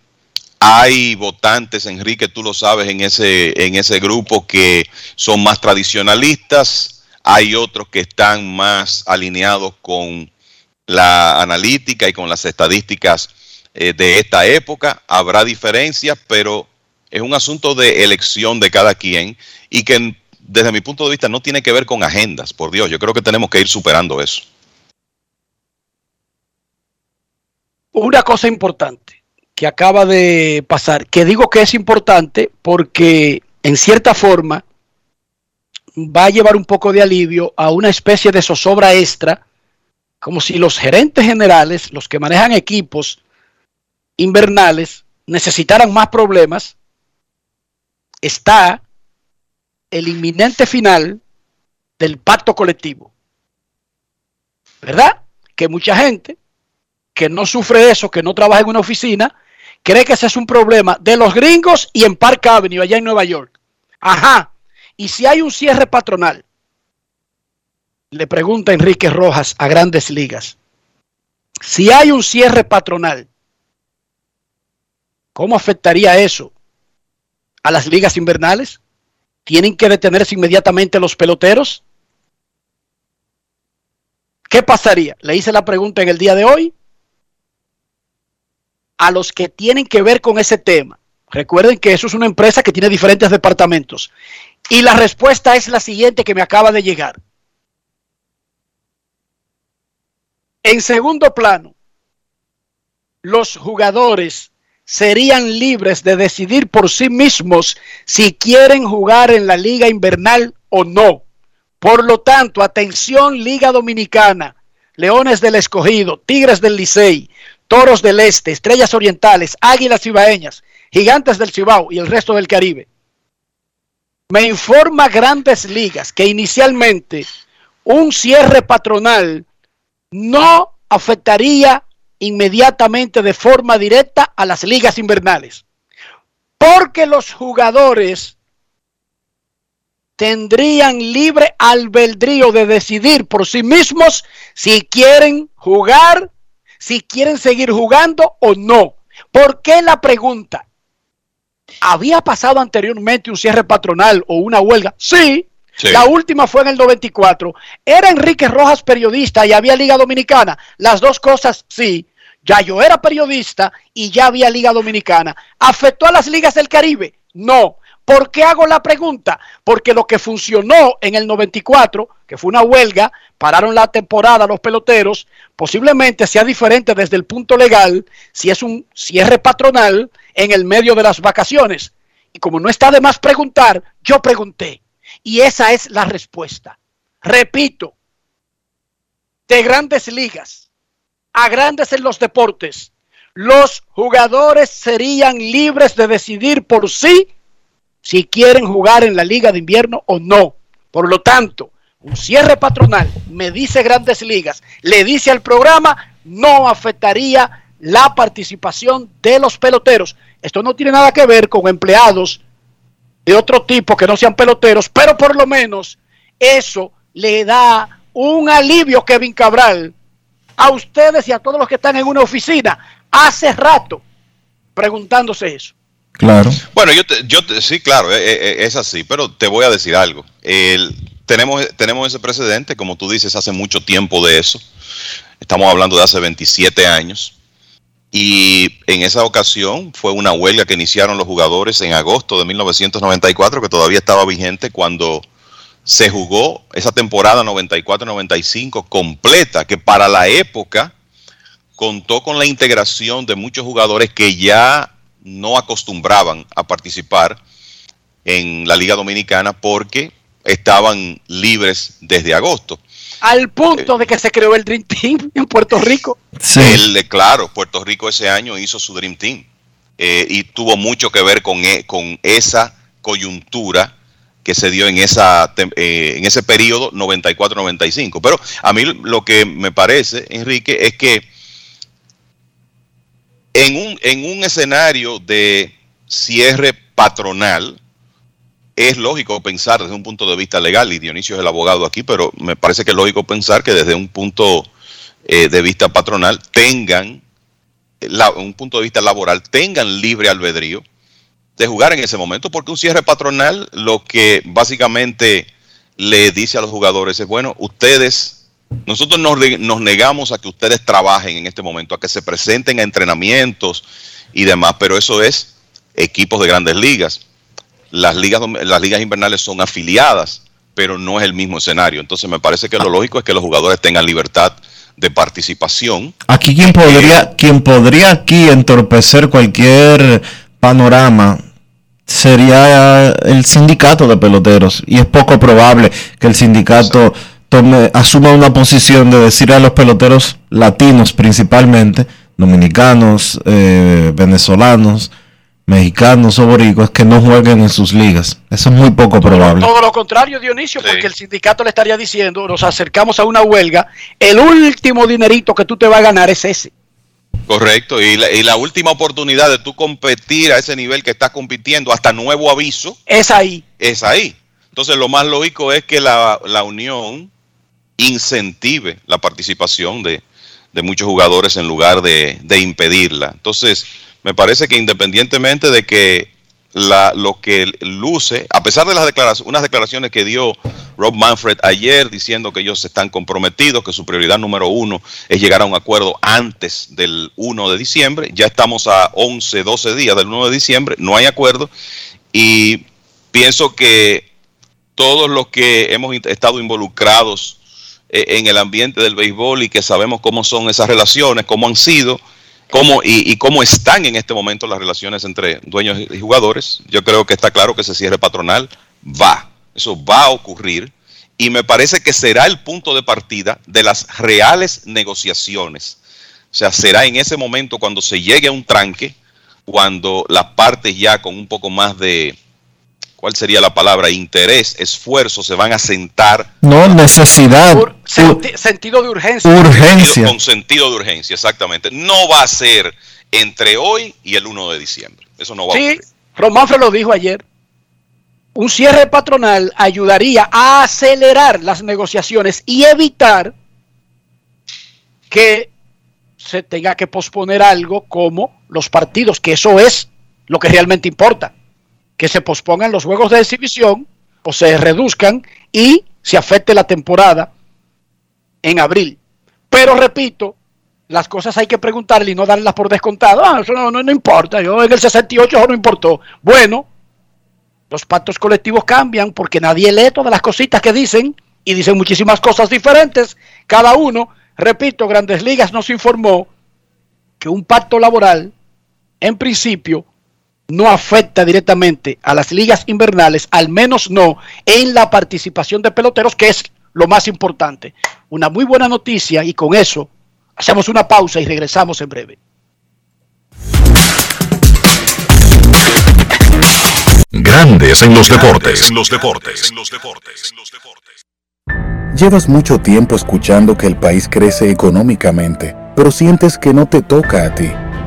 hay votantes, Enrique, tú lo sabes, en ese, en ese grupo que son más tradicionalistas, hay otros que están más alineados con la analítica y con las estadísticas eh, de esta época. Habrá diferencias, pero es un asunto de elección de cada quien y que desde mi punto de vista no tiene que ver con agendas, por Dios, yo creo que tenemos que ir superando eso. Una cosa importante que acaba de pasar, que digo que es importante porque en cierta forma va a llevar un poco de alivio a una especie de zozobra extra, como si los gerentes generales, los que manejan equipos invernales, necesitaran más problemas, está el inminente final del pacto colectivo. ¿Verdad? Que mucha gente que no sufre eso, que no trabaja en una oficina, cree que ese es un problema de los gringos y en Park Avenue, allá en Nueva York. Ajá. Y si hay un cierre patronal, le pregunta Enrique Rojas a grandes ligas, si hay un cierre patronal, ¿cómo afectaría eso a las ligas invernales? ¿Tienen que detenerse inmediatamente los peloteros? ¿Qué pasaría? Le hice la pregunta en el día de hoy a los que tienen que ver con ese tema. Recuerden que eso es una empresa que tiene diferentes departamentos. Y la respuesta es la siguiente que me acaba de llegar. En segundo plano, los jugadores serían libres de decidir por sí mismos si quieren jugar en la liga invernal o no. Por lo tanto, atención Liga Dominicana, Leones del Escogido, Tigres del Licey, Toros del Este, Estrellas Orientales, Águilas Cibaeñas, Gigantes del Cibao y el resto del Caribe. Me informa Grandes Ligas que inicialmente un cierre patronal no afectaría inmediatamente de forma directa a las ligas invernales. Porque los jugadores tendrían libre albedrío de decidir por sí mismos si quieren jugar, si quieren seguir jugando o no. ¿Por qué la pregunta? ¿Había pasado anteriormente un cierre patronal o una huelga? Sí. sí. La última fue en el 94. ¿Era Enrique Rojas periodista y había Liga Dominicana? Las dos cosas sí. Ya yo era periodista y ya había Liga Dominicana. ¿Afectó a las ligas del Caribe? No. ¿Por qué hago la pregunta? Porque lo que funcionó en el 94, que fue una huelga, pararon la temporada los peloteros, posiblemente sea diferente desde el punto legal si es un cierre patronal en el medio de las vacaciones. Y como no está de más preguntar, yo pregunté. Y esa es la respuesta. Repito, de grandes ligas a grandes en los deportes, los jugadores serían libres de decidir por sí si quieren jugar en la liga de invierno o no. Por lo tanto, un cierre patronal, me dice grandes ligas, le dice al programa, no afectaría la participación de los peloteros. Esto no tiene nada que ver con empleados de otro tipo que no sean peloteros, pero por lo menos eso le da un alivio, Kevin Cabral, a ustedes y a todos los que están en una oficina hace rato preguntándose eso. Claro. Bueno, yo, te, yo sí, claro, es, es, así, pero te voy a decir algo. Tenemos, tenemos ese precedente, como tú dices, hace mucho tiempo de eso. Estamos hablando de hace 27 años. Y en esa ocasión fue una huelga que iniciaron los jugadores en agosto de 1994, que todavía estaba vigente cuando se jugó esa temporada 94-95 completa, que para la época contó con la integración de muchos jugadores que ya no acostumbraban a participar en la Liga Dominicana porque estaban libres desde agosto. Al punto de que se creó el Dream Team en Puerto [laughs] Rico. Sí. El, claro, Puerto Rico ese año hizo su Dream Team eh, y tuvo mucho que ver con, e, con esa coyuntura que se dio en, esa, eh, en ese periodo 94-95. Pero a mí lo que me parece, Enrique, es que en un, en un escenario de cierre patronal, es lógico pensar desde un punto de vista legal, y Dionisio es el abogado aquí, pero me parece que es lógico pensar que desde un punto eh, de vista patronal tengan, la, un punto de vista laboral, tengan libre albedrío de jugar en ese momento, porque un cierre patronal lo que básicamente le dice a los jugadores es, bueno, ustedes, nosotros nos, nos negamos a que ustedes trabajen en este momento, a que se presenten a entrenamientos y demás, pero eso es equipos de grandes ligas. Las ligas, las ligas invernales son afiliadas, pero no es el mismo escenario. Entonces me parece que lo lógico es que los jugadores tengan libertad de participación. Aquí quien podría, quien podría aquí entorpecer cualquier panorama sería el sindicato de peloteros y es poco probable que el sindicato tome, asuma una posición de decir a los peloteros latinos principalmente, dominicanos, eh, venezolanos, mexicanos o boricuas que no jueguen en sus ligas. Eso es muy poco probable. Todo lo contrario, Dionisio, sí. porque el sindicato le estaría diciendo, nos acercamos a una huelga, el último dinerito que tú te vas a ganar es ese. Correcto, y la, y la, última oportunidad de tú competir a ese nivel que estás compitiendo hasta nuevo aviso. Es ahí. Es ahí. Entonces lo más lógico es que la, la unión incentive la participación de, muchos jugadores en lugar de, de, impedirla. Entonces, me parece que independientemente de que la, lo que luce, a pesar de las declaraciones, unas declaraciones que dio Rob Manfred ayer diciendo que ellos están comprometidos, que su prioridad número uno es llegar a un acuerdo antes del 1 de diciembre. Ya estamos a 11, 12 días del 1 de diciembre, no hay acuerdo. Y pienso que todos los que hemos estado involucrados en el ambiente del béisbol y que sabemos cómo son esas relaciones, cómo han sido, cómo y, y, cómo están en este momento las relaciones entre dueños y jugadores, yo creo que está claro que ese cierre patronal va. Eso va a ocurrir y me parece que será el punto de partida de las reales negociaciones. O sea, será en ese momento cuando se llegue a un tranque, cuando las partes ya con un poco más de, ¿cuál sería la palabra? Interés, esfuerzo, se van a sentar. No, necesidad. Ur- senti- sentido de urgencia. Urgencia. Con sentido de urgencia, exactamente. No va a ser entre hoy y el 1 de diciembre. Eso no va a Sí, ocurrir. Romanfre lo dijo ayer. Un cierre patronal ayudaría a acelerar las negociaciones y evitar que se tenga que posponer algo como los partidos, que eso es lo que realmente importa. Que se pospongan los juegos de exhibición o se reduzcan y se afecte la temporada en abril. Pero repito, las cosas hay que preguntarle y no darlas por descontado. Ah, eso no, no, no importa. Yo en el 68 eso no importó. Bueno, los pactos colectivos cambian porque nadie lee todas las cositas que dicen y dicen muchísimas cosas diferentes. Cada uno, repito, Grandes Ligas nos informó que un pacto laboral, en principio, no afecta directamente a las ligas invernales, al menos no en la participación de peloteros, que es lo más importante. Una muy buena noticia y con eso hacemos una pausa y regresamos en breve. Grandes en los deportes. En los deportes. Llevas mucho tiempo escuchando que el país crece económicamente, pero sientes que no te toca a ti.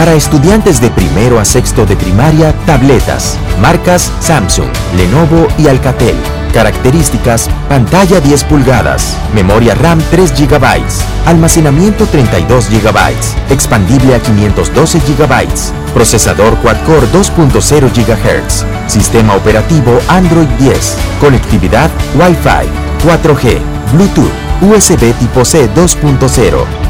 Para estudiantes de primero a sexto de primaria, tabletas. Marcas Samsung, Lenovo y Alcatel. Características, pantalla 10 pulgadas, memoria RAM 3 GB, almacenamiento 32 GB, expandible a 512 GB, procesador quad-core 2.0 GHz, sistema operativo Android 10, conectividad Wi-Fi, 4G, Bluetooth, USB tipo C 2.0.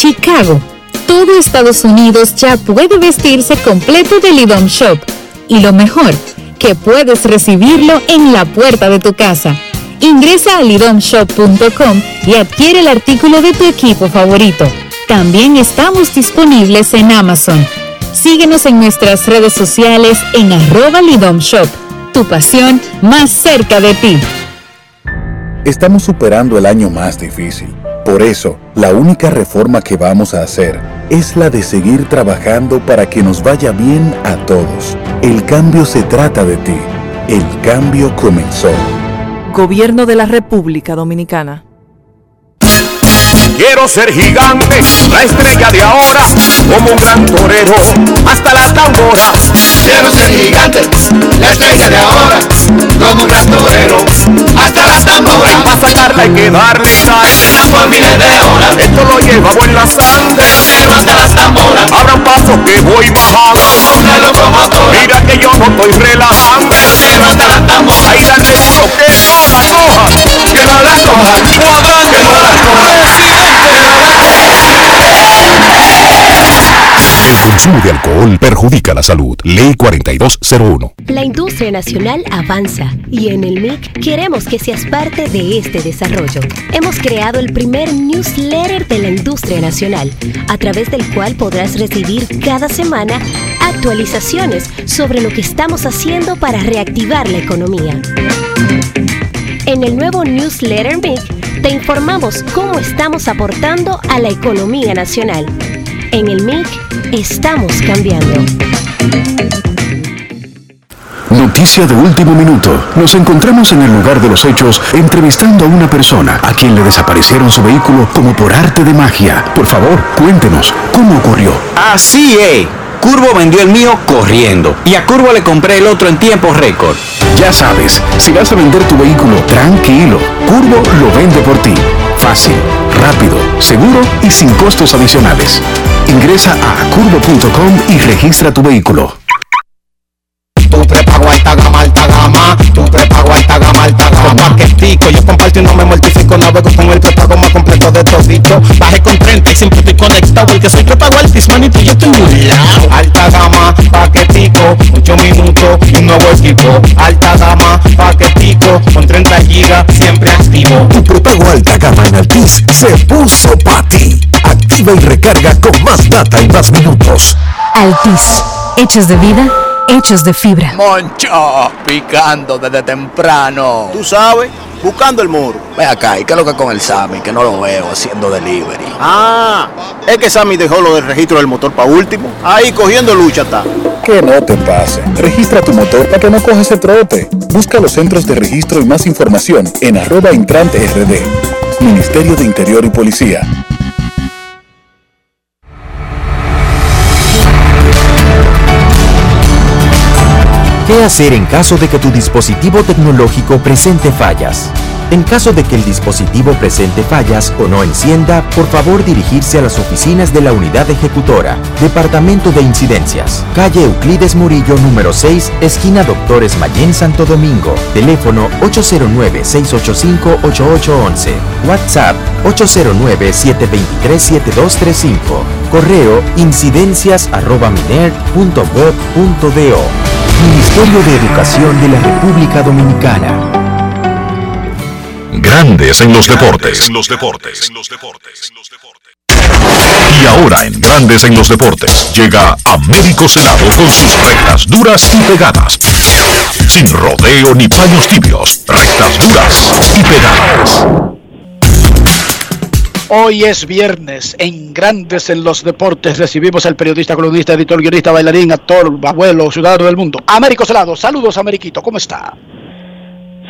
Chicago. Todo Estados Unidos ya puede vestirse completo de Lidom Shop. Y lo mejor, que puedes recibirlo en la puerta de tu casa. Ingresa a lidomshop.com y adquiere el artículo de tu equipo favorito. También estamos disponibles en Amazon. Síguenos en nuestras redes sociales en arroba Lidom Shop. Tu pasión más cerca de ti. Estamos superando el año más difícil. Por eso, la única reforma que vamos a hacer es la de seguir trabajando para que nos vaya bien a todos. El cambio se trata de ti. El cambio comenzó. Gobierno de la República Dominicana. Quiero ser gigante, la estrella de ahora, como un gran torero, hasta las tamboras. Quiero ser gigante, la estrella de ahora, como un gran torero, hasta las tamboras. Para sacarla hay que darle sal, por miles de horas. Esto lo llevamos en la sangre, pero hasta las tamboras. Abra un paso que voy bajando, una locomotora. Mira que yo no estoy relajando, pero hasta las tamboras. Ahí darle duro que no la coja, que no la coja, cuadrante, que no la coja. El consumo de alcohol perjudica la salud. Ley 4201. La industria nacional avanza y en el MIC queremos que seas parte de este desarrollo. Hemos creado el primer newsletter de la industria nacional, a través del cual podrás recibir cada semana actualizaciones sobre lo que estamos haciendo para reactivar la economía. En el nuevo newsletter MIC te informamos cómo estamos aportando a la economía nacional. En el MIC estamos cambiando. Noticia de último minuto. Nos encontramos en el lugar de los hechos entrevistando a una persona a quien le desaparecieron su vehículo como por arte de magia. Por favor, cuéntenos, ¿cómo ocurrió? Así es. Curvo vendió el mío corriendo y a Curvo le compré el otro en tiempo récord. Ya sabes, si vas a vender tu vehículo, tranquilo. Curvo lo vende por ti. Fácil, rápido, seguro y sin costos adicionales. Ingresa a curvo.com y registra tu vehículo. Tu prepago alta gama, alta gama. Tu prepago alta gama, alta gama. Yo comparto y no me mortifico. Navego con el prepago más completo de todito. Bajé con 30 y siempre estoy conectado. Porque soy prepago altis, manito, y yo tengo un lado. Alta gama, paquetico. 8 minutos y un nuevo equipo. Alta gama, paquetico. Con 30 gigas, siempre activo. Tu prepago alta gama en Altis se puso para ti. Activa y recarga con más data y más minutos. Altis, hechos de vida, hechos de fibra. Moncho, picando desde temprano. Tú sabes, buscando el moro. Ve acá, ¿y qué es lo que con el Sammy? Que no lo veo haciendo delivery. Ah, es que Sammy dejó lo del registro del motor para último. Ahí cogiendo lucha está. Que no te pase. Registra tu motor para que no coges ese trote. Busca los centros de registro y más información en arroba intrante rd. Ministerio de Interior y Policía. ¿Qué hacer en caso de que tu dispositivo tecnológico presente fallas? En caso de que el dispositivo presente fallas o no encienda, por favor dirigirse a las oficinas de la unidad ejecutora, Departamento de Incidencias, calle Euclides Murillo número 6, esquina Doctores Mayén Santo Domingo, teléfono 809-685-8811, WhatsApp 809-723-7235, correo incidencias.miner.gov.do. Ministerio de Educación de la República Dominicana. Grandes en los deportes. los deportes. Y ahora en Grandes en los deportes llega Américo Celado con sus rectas duras y pegadas. Sin rodeo ni paños tibios, rectas duras y pegadas. Hoy es viernes en Grandes en los Deportes. Recibimos al periodista, columnista, editor, guionista, bailarín, actor, abuelo, ciudadano del mundo. Américo Celado, saludos, Ameriquito, ¿cómo está?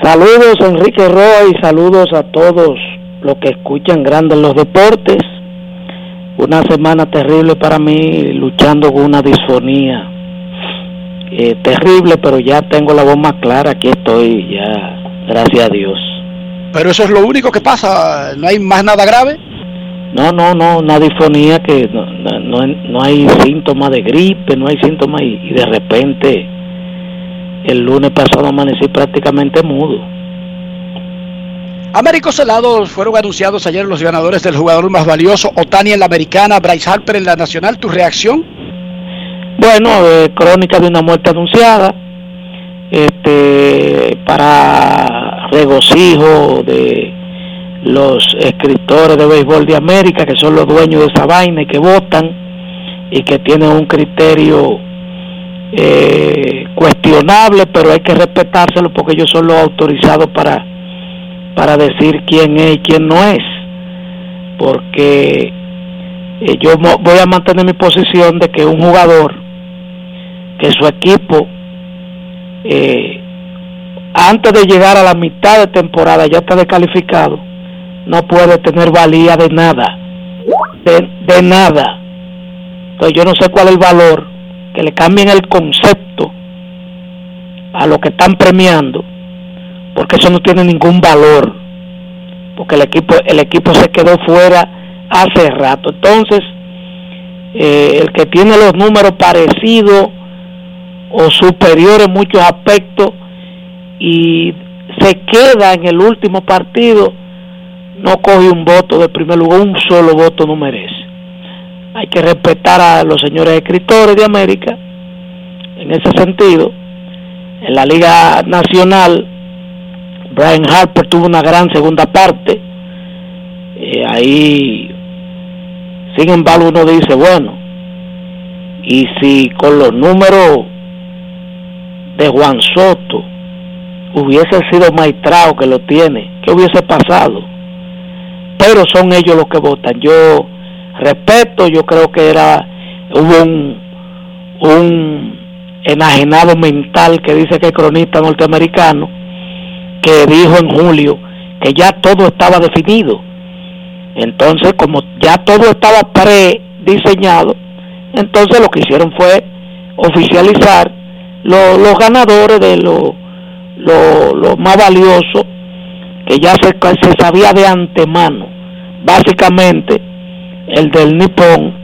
Saludos Enrique Roa y saludos a todos los que escuchan Grandes en los Deportes. Una semana terrible para mí luchando con una disfonía. Eh, terrible, pero ya tengo la voz más clara, aquí estoy ya, gracias a Dios. Pero eso es lo único que pasa, ¿no hay más nada grave? No, no, no, una disfonía que no, no, no hay síntomas de gripe, no hay síntomas y, y de repente el lunes pasado amanecí prácticamente mudo. Américo Celado fueron anunciados ayer los ganadores del jugador más valioso, Otani en la americana, Bryce Harper en la nacional. ¿Tu reacción? Bueno, eh, crónica de una muerte anunciada, este, para regocijo de los escritores de béisbol de América, que son los dueños de esa vaina y que votan y que tienen un criterio eh, cuestionable, pero hay que respetárselo porque ellos son los autorizados para, para decir quién es y quién no es. Porque eh, yo voy a mantener mi posición de que un jugador, que su equipo, eh, antes de llegar a la mitad de temporada ya está descalificado, no puede tener valía de nada, de, de nada. Entonces yo no sé cuál es el valor, que le cambien el concepto a lo que están premiando, porque eso no tiene ningún valor, porque el equipo, el equipo se quedó fuera hace rato. Entonces, eh, el que tiene los números parecidos o superiores en muchos aspectos y se queda en el último partido, no coge un voto de primer lugar, un solo voto no merece. hay que respetar a los señores escritores de América en ese sentido. En la Liga Nacional, Brian Harper tuvo una gran segunda parte. Eh, ahí, sin embargo, uno dice, bueno, y si con los números de Juan Soto hubiese sido maestrado que lo tiene, ¿qué hubiese pasado? Pero son ellos los que votan. Yo respeto, yo creo que era hubo un, un enajenado mental que dice que el cronista norteamericano que dijo en julio que ya todo estaba definido. Entonces, como ya todo estaba prediseñado, entonces lo que hicieron fue oficializar los ganadores de lo, lo, más valioso que ya se, se sabía de antemano. Básicamente, el del Nippon,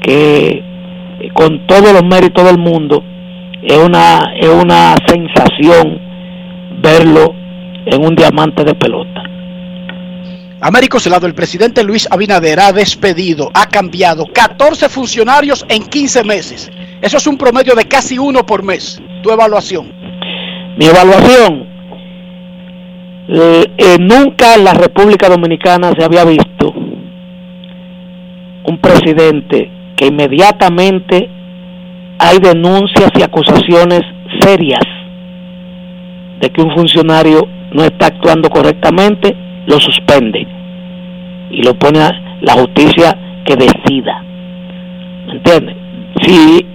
que con todos los méritos del mundo, es una, es una sensación verlo en un diamante de pelota. Américo Celado, el presidente Luis Abinader ha despedido, ha cambiado 14 funcionarios en 15 meses. Eso es un promedio de casi uno por mes. Tu evaluación. Mi evaluación, eh, eh, nunca en la República Dominicana se había visto un presidente que inmediatamente hay denuncias y acusaciones serias de que un funcionario no está actuando correctamente, lo suspende y lo pone a la justicia que decida. ¿Me entiendes? Si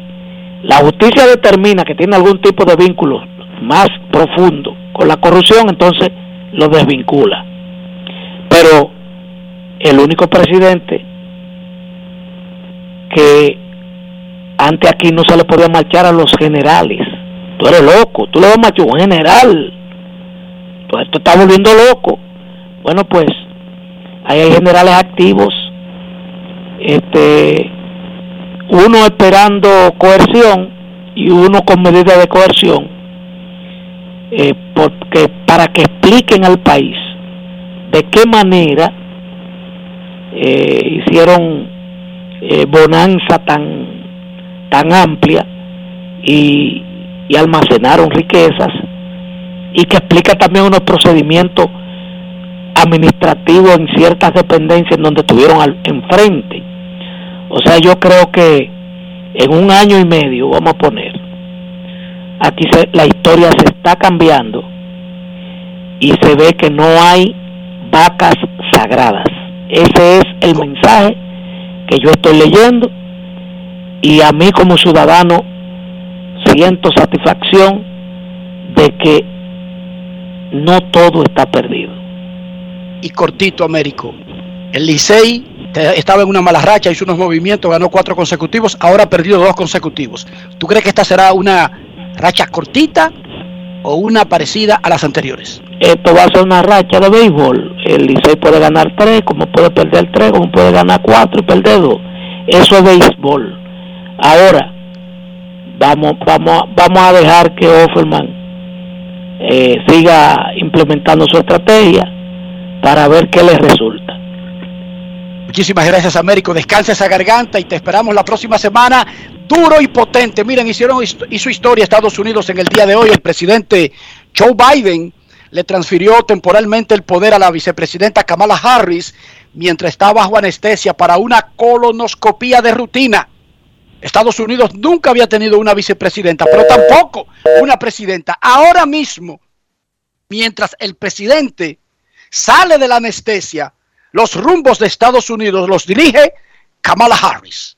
la justicia determina que tiene algún tipo de vínculo más profundo con la corrupción, entonces lo desvincula. Pero el único presidente que antes aquí no se le podía marchar a los generales. Tú eres loco, tú le vas a marchar a un general. Esto está volviendo loco. Bueno, pues ahí hay generales activos, este, uno esperando coerción y uno con medidas de coerción, eh, porque para que expliquen al país de qué manera eh, hicieron eh, bonanza tan tan amplia y, y almacenaron riquezas y que explica también unos procedimientos administrativo en ciertas dependencias en donde estuvieron al, enfrente. O sea, yo creo que en un año y medio, vamos a poner, aquí la historia se está cambiando y se ve que no hay vacas sagradas. Ese es el mensaje que yo estoy leyendo y a mí como ciudadano siento satisfacción de que no todo está perdido y cortito Américo. El Licey estaba en una mala racha, hizo unos movimientos, ganó cuatro consecutivos, ahora ha perdido dos consecutivos. ¿Tú crees que esta será una racha cortita o una parecida a las anteriores? Esto va a ser una racha de béisbol. El Licey puede ganar tres, como puede perder tres, como puede ganar cuatro y perder dos. Eso es béisbol. Ahora, vamos, vamos, vamos a dejar que Offerman eh, siga implementando su estrategia para ver qué les resulta. Muchísimas gracias, Américo. Descansa esa garganta y te esperamos la próxima semana. Duro y potente. Miren, hicieron hizo historia Estados Unidos en el día de hoy. El presidente Joe Biden le transfirió temporalmente el poder a la vicepresidenta Kamala Harris mientras estaba bajo anestesia para una colonoscopía de rutina. Estados Unidos nunca había tenido una vicepresidenta, pero tampoco una presidenta. Ahora mismo, mientras el presidente sale de la anestesia, los rumbos de Estados Unidos los dirige Kamala Harris.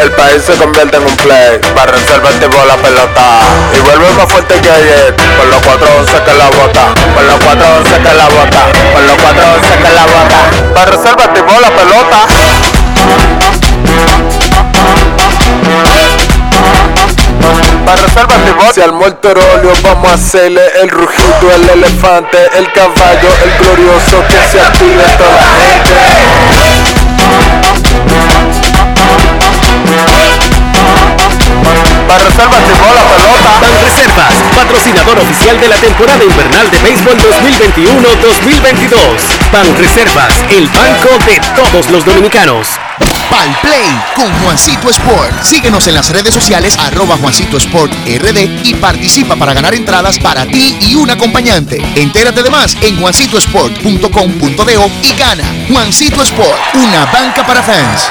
el país se convierte en un play. Para el por la pelota. Y vuelve más fuerte que ayer. con los 411 que la bota. Por los 411 que la bota. Por los 411 que la bota. Para el por la pelota. Para reservar Si al mortorolio vamos a hacerle el rugido, el elefante, el caballo, el glorioso que se active toda la gente. Para reservas la pelota. Ban Reservas, patrocinador oficial de la temporada invernal de béisbol 2021-2022. Ban Reservas, el banco de todos los dominicanos. Pal Play con Juancito Sport. Síguenos en las redes sociales arroba Juancito Sport RD y participa para ganar entradas para ti y un acompañante. Entérate de más en juancitosport.com.de y gana. Juancito Sport, una banca para fans.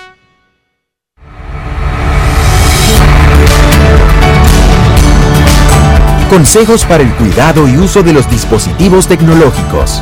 Consejos para el cuidado y uso de los dispositivos tecnológicos.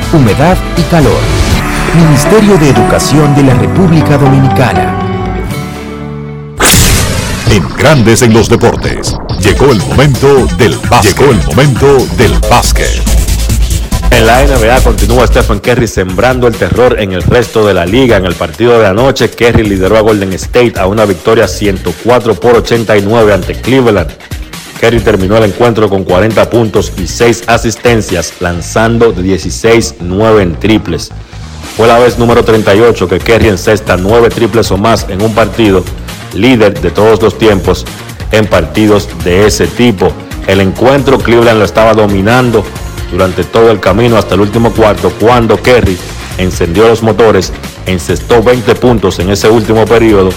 humedad y calor. Ministerio de Educación de la República Dominicana. En Grandes en los Deportes, llegó el momento del básquet. Llegó el momento del básquet. En la NBA continúa Stephen Curry sembrando el terror en el resto de la liga. En el partido de anoche, Curry lideró a Golden State a una victoria 104 por 89 ante Cleveland. Kerry terminó el encuentro con 40 puntos y 6 asistencias, lanzando de 16-9 en triples. Fue la vez número 38 que Kerry encesta 9 triples o más en un partido, líder de todos los tiempos en partidos de ese tipo. El encuentro Cleveland lo estaba dominando durante todo el camino hasta el último cuarto cuando Kerry encendió los motores, encestó 20 puntos en ese último periodo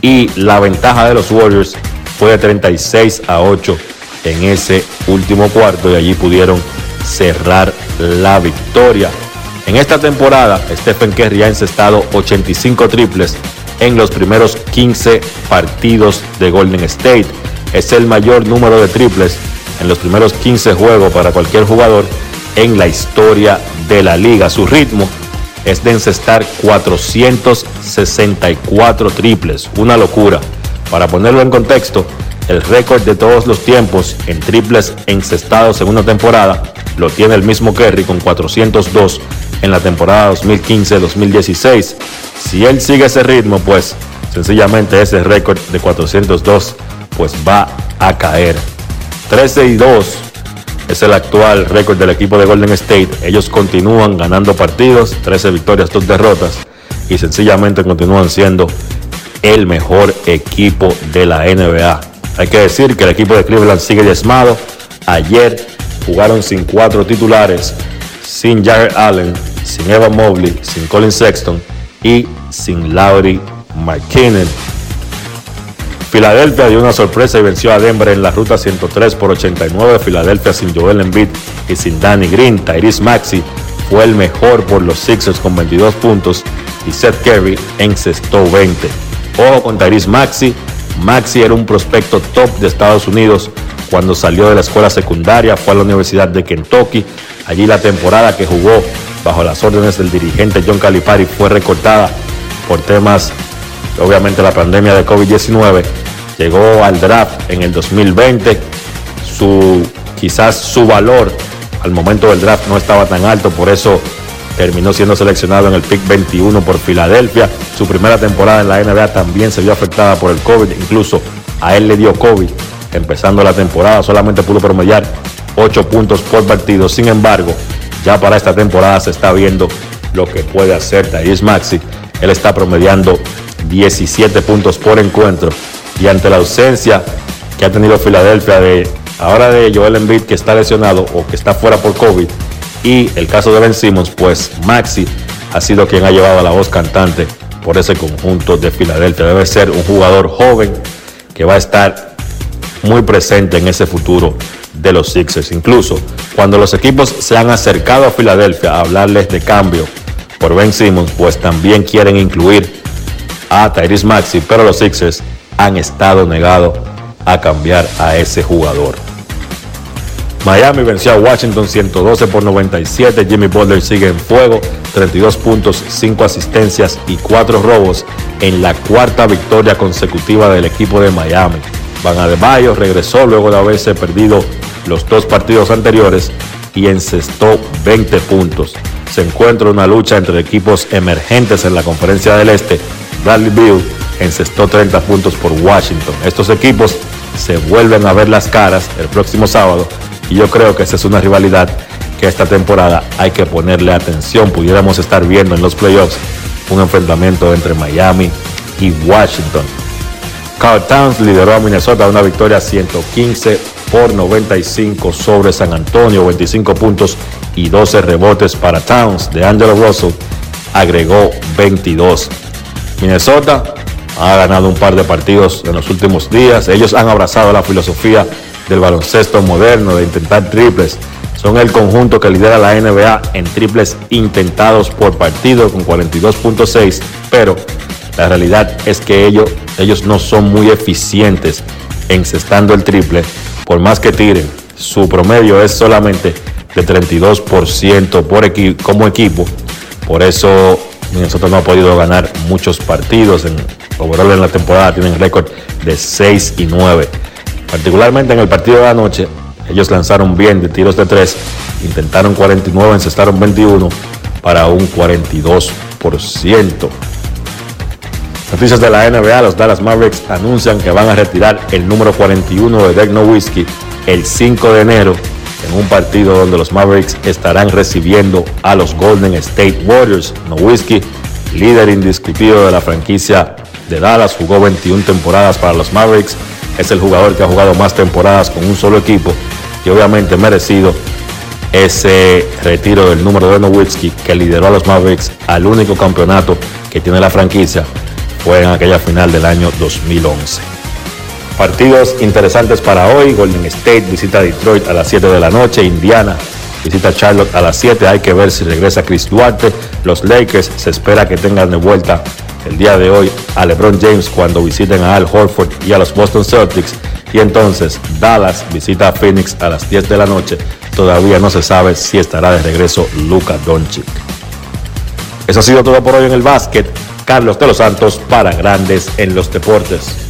y la ventaja de los Warriors fue de 36 a 8 en ese último cuarto y allí pudieron cerrar la victoria. En esta temporada, Stephen Curry ha encestado 85 triples en los primeros 15 partidos de Golden State. Es el mayor número de triples en los primeros 15 juegos para cualquier jugador en la historia de la liga. Su ritmo es de encestar 464 triples, una locura. Para ponerlo en contexto, el récord de todos los tiempos en triples encestados en una temporada lo tiene el mismo Kerry con 402 en la temporada 2015-2016. Si él sigue ese ritmo, pues sencillamente ese récord de 402 pues va a caer. 13 y 2 es el actual récord del equipo de Golden State. Ellos continúan ganando partidos, 13 victorias, 2 derrotas y sencillamente continúan siendo el mejor equipo de la NBA. Hay que decir que el equipo de Cleveland sigue diezmado. Ayer jugaron sin cuatro titulares, sin Jared Allen, sin Evan Mobley, sin Colin Sexton y sin Laurie McKinnon. Filadelfia dio una sorpresa y venció a Denver en la ruta 103 por 89. Filadelfia sin Joel Embiid y sin Danny Green. Tyrese Maxi fue el mejor por los Sixers con 22 puntos y Seth Curry encestó 20. Ojo con Tyrese Maxi, Maxi era un prospecto top de Estados Unidos cuando salió de la escuela secundaria, fue a la Universidad de Kentucky. Allí la temporada que jugó bajo las órdenes del dirigente John Calipari fue recortada por temas, obviamente la pandemia de COVID-19. Llegó al draft en el 2020. Su, quizás su valor al momento del draft no estaba tan alto, por eso terminó siendo seleccionado en el pick 21 por Filadelfia. Su primera temporada en la NBA también se vio afectada por el COVID, incluso a él le dio COVID. Empezando la temporada solamente pudo promediar 8 puntos por partido. Sin embargo, ya para esta temporada se está viendo lo que puede hacer Tyrese Maxi. Él está promediando 17 puntos por encuentro y ante la ausencia que ha tenido Filadelfia de ahora de Joel Embiid que está lesionado o que está fuera por COVID y el caso de Ben Simmons, pues Maxi ha sido quien ha llevado la voz cantante por ese conjunto de Filadelfia. Debe ser un jugador joven que va a estar muy presente en ese futuro de los Sixers. Incluso cuando los equipos se han acercado a Filadelfia a hablarles de cambio por Ben Simmons, pues también quieren incluir a Tyrese Maxi, pero los Sixers han estado negados a cambiar a ese jugador. Miami venció a Washington 112 por 97. Jimmy Butler sigue en fuego, 32 puntos, 5 asistencias y 4 robos en la cuarta victoria consecutiva del equipo de Miami. Van Adebayo regresó luego de haberse perdido los dos partidos anteriores y encestó 20 puntos. Se encuentra una lucha entre equipos emergentes en la conferencia del Este. Bradley Bill encestó 30 puntos por Washington. Estos equipos se vuelven a ver las caras el próximo sábado y yo creo que esa es una rivalidad que esta temporada hay que ponerle atención. Pudiéramos estar viendo en los playoffs un enfrentamiento entre Miami y Washington. Carl Towns lideró a Minnesota una victoria 115 por 95 sobre San Antonio, 25 puntos y 12 rebotes para Towns. De Angelo Russell agregó 22. Minnesota ha ganado un par de partidos en los últimos días. Ellos han abrazado la filosofía del baloncesto moderno, de intentar triples. Son el conjunto que lidera la NBA en triples intentados por partido con 42.6, pero la realidad es que ellos, ellos no son muy eficientes encestando el triple, por más que tiren. Su promedio es solamente de 32% por como equipo. Por eso nosotros no ha podido ganar muchos partidos. En overall en la temporada tienen récord de 6 y 9. Particularmente en el partido de anoche, ellos lanzaron bien de tiros de 3, intentaron 49, encestaron 21 para un 42%. Noticias de la NBA, los Dallas Mavericks anuncian que van a retirar el número 41 de Dirk Nowitzki el 5 de enero en un partido donde los Mavericks estarán recibiendo a los Golden State Warriors. Nowitzki, líder indiscutido de la franquicia de Dallas, jugó 21 temporadas para los Mavericks es el jugador que ha jugado más temporadas con un solo equipo y obviamente merecido ese retiro del número de Nowitzki que lideró a los Mavericks al único campeonato que tiene la franquicia fue en aquella final del año 2011. Partidos interesantes para hoy. Golden State visita Detroit a las 7 de la noche. Indiana visita Charlotte a las 7. Hay que ver si regresa Chris Duarte. Los Lakers se espera que tengan de vuelta el día de hoy a LeBron James cuando visiten a Al Horford y a los Boston Celtics. Y entonces Dallas visita a Phoenix a las 10 de la noche. Todavía no se sabe si estará de regreso Luka Doncic. Eso ha sido todo por hoy en el básquet. Carlos de los Santos para Grandes en los Deportes.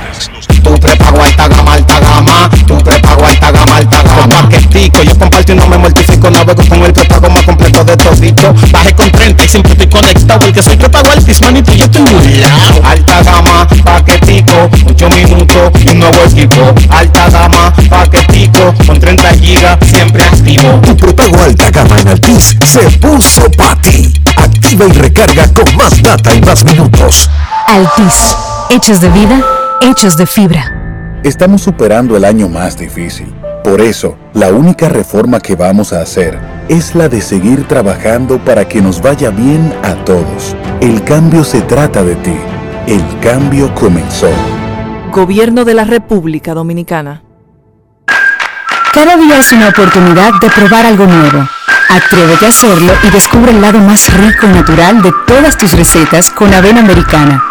Tu prepago alta gama, alta gama. Tu prepago alta gama, alta gama. Paquetico, yo comparto y no me mortifico. Navego con el prepago más completo de todito. Baje con 30 y siempre estoy conectado. Porque soy prepago altis, manito, yo tengo un lado. Alta gama, paquetico. 8 minutos y un nuevo equipo. Alta gama, paquetico. Con 30 gigas, siempre activo. Tu prepago alta gama en Altis se puso para ti. Activa y recarga con más data y más minutos. Altis, hechos de vida, hechos de fibra. Estamos superando el año más difícil. Por eso, la única reforma que vamos a hacer es la de seguir trabajando para que nos vaya bien a todos. El cambio se trata de ti. El cambio comenzó. Gobierno de la República Dominicana. Cada día es una oportunidad de probar algo nuevo. Atrévete a hacerlo y descubre el lado más rico y natural de todas tus recetas con avena americana.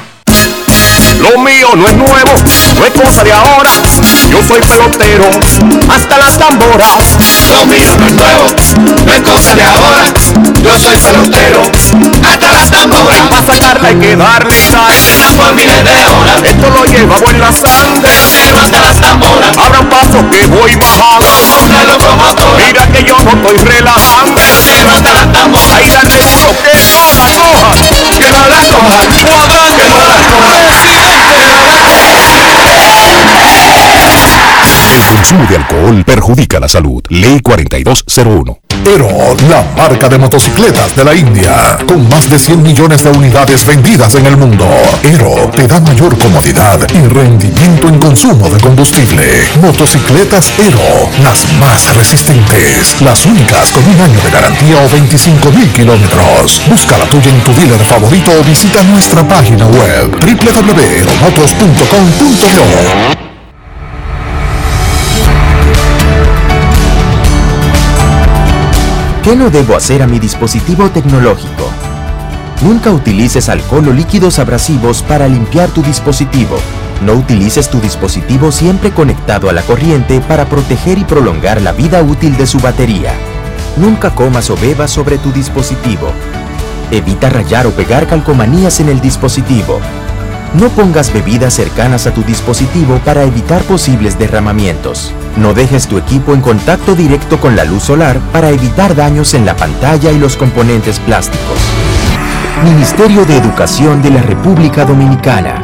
Lo mío no es nuevo, no es cosa de ahora. Yo soy pelotero, hasta las tamboras. Lo mío no es nuevo, no es cosa de ahora. Yo soy pelotero, hasta las tamboras. Para sacarla hay que darle sal. Por miles de horas. Esto lo lleva en la sangre. Pelotero hasta las tamboras. Abran paso que voy bajando. Como una locomotora. Mira que yo no estoy relajando. Pelotero hasta las tamboras. Ahí dale duro que no la coja. Que no la coja. Suadan que no la. El consumo de alcohol perjudica la salud. Ley 4201. Pero la marca de motocicletas de la India, con más de 100 millones de unidades vendidas en el mundo. Ero te da mayor comodidad y rendimiento en consumo de combustible. Motocicletas Ero, las más resistentes, las únicas con un año de garantía o 25 mil kilómetros. Busca la tuya en tu dealer favorito o visita nuestra página web www.eromotos.com.do. ¿Qué no debo hacer a mi dispositivo tecnológico? Nunca utilices alcohol o líquidos abrasivos para limpiar tu dispositivo. No utilices tu dispositivo siempre conectado a la corriente para proteger y prolongar la vida útil de su batería. Nunca comas o bebas sobre tu dispositivo. Evita rayar o pegar calcomanías en el dispositivo. No pongas bebidas cercanas a tu dispositivo para evitar posibles derramamientos. No dejes tu equipo en contacto directo con la luz solar para evitar daños en la pantalla y los componentes plásticos. Ministerio de Educación de la República Dominicana.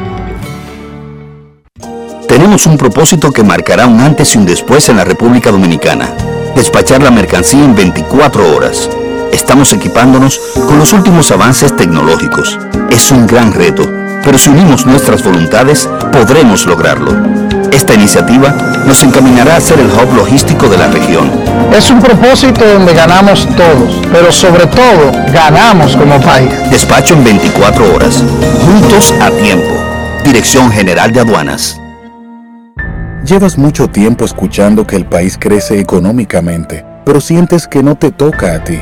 Tenemos un propósito que marcará un antes y un después en la República Dominicana. Despachar la mercancía en 24 horas. Estamos equipándonos con los últimos avances tecnológicos. Es un gran reto, pero si unimos nuestras voluntades, podremos lograrlo. Esta iniciativa nos encaminará a ser el hub logístico de la región. Es un propósito donde ganamos todos, pero sobre todo ganamos como país. Despacho en 24 horas. Juntos a tiempo. Dirección General de Aduanas. Llevas mucho tiempo escuchando que el país crece económicamente, pero sientes que no te toca a ti.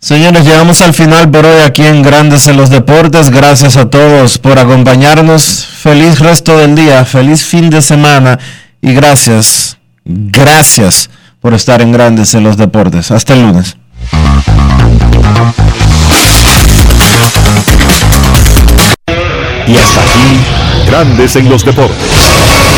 Señores, llegamos al final por hoy aquí en Grandes en los Deportes. Gracias a todos por acompañarnos. Feliz resto del día, feliz fin de semana y gracias, gracias por estar en Grandes en los Deportes. Hasta el lunes. Y hasta aquí, Grandes en los Deportes.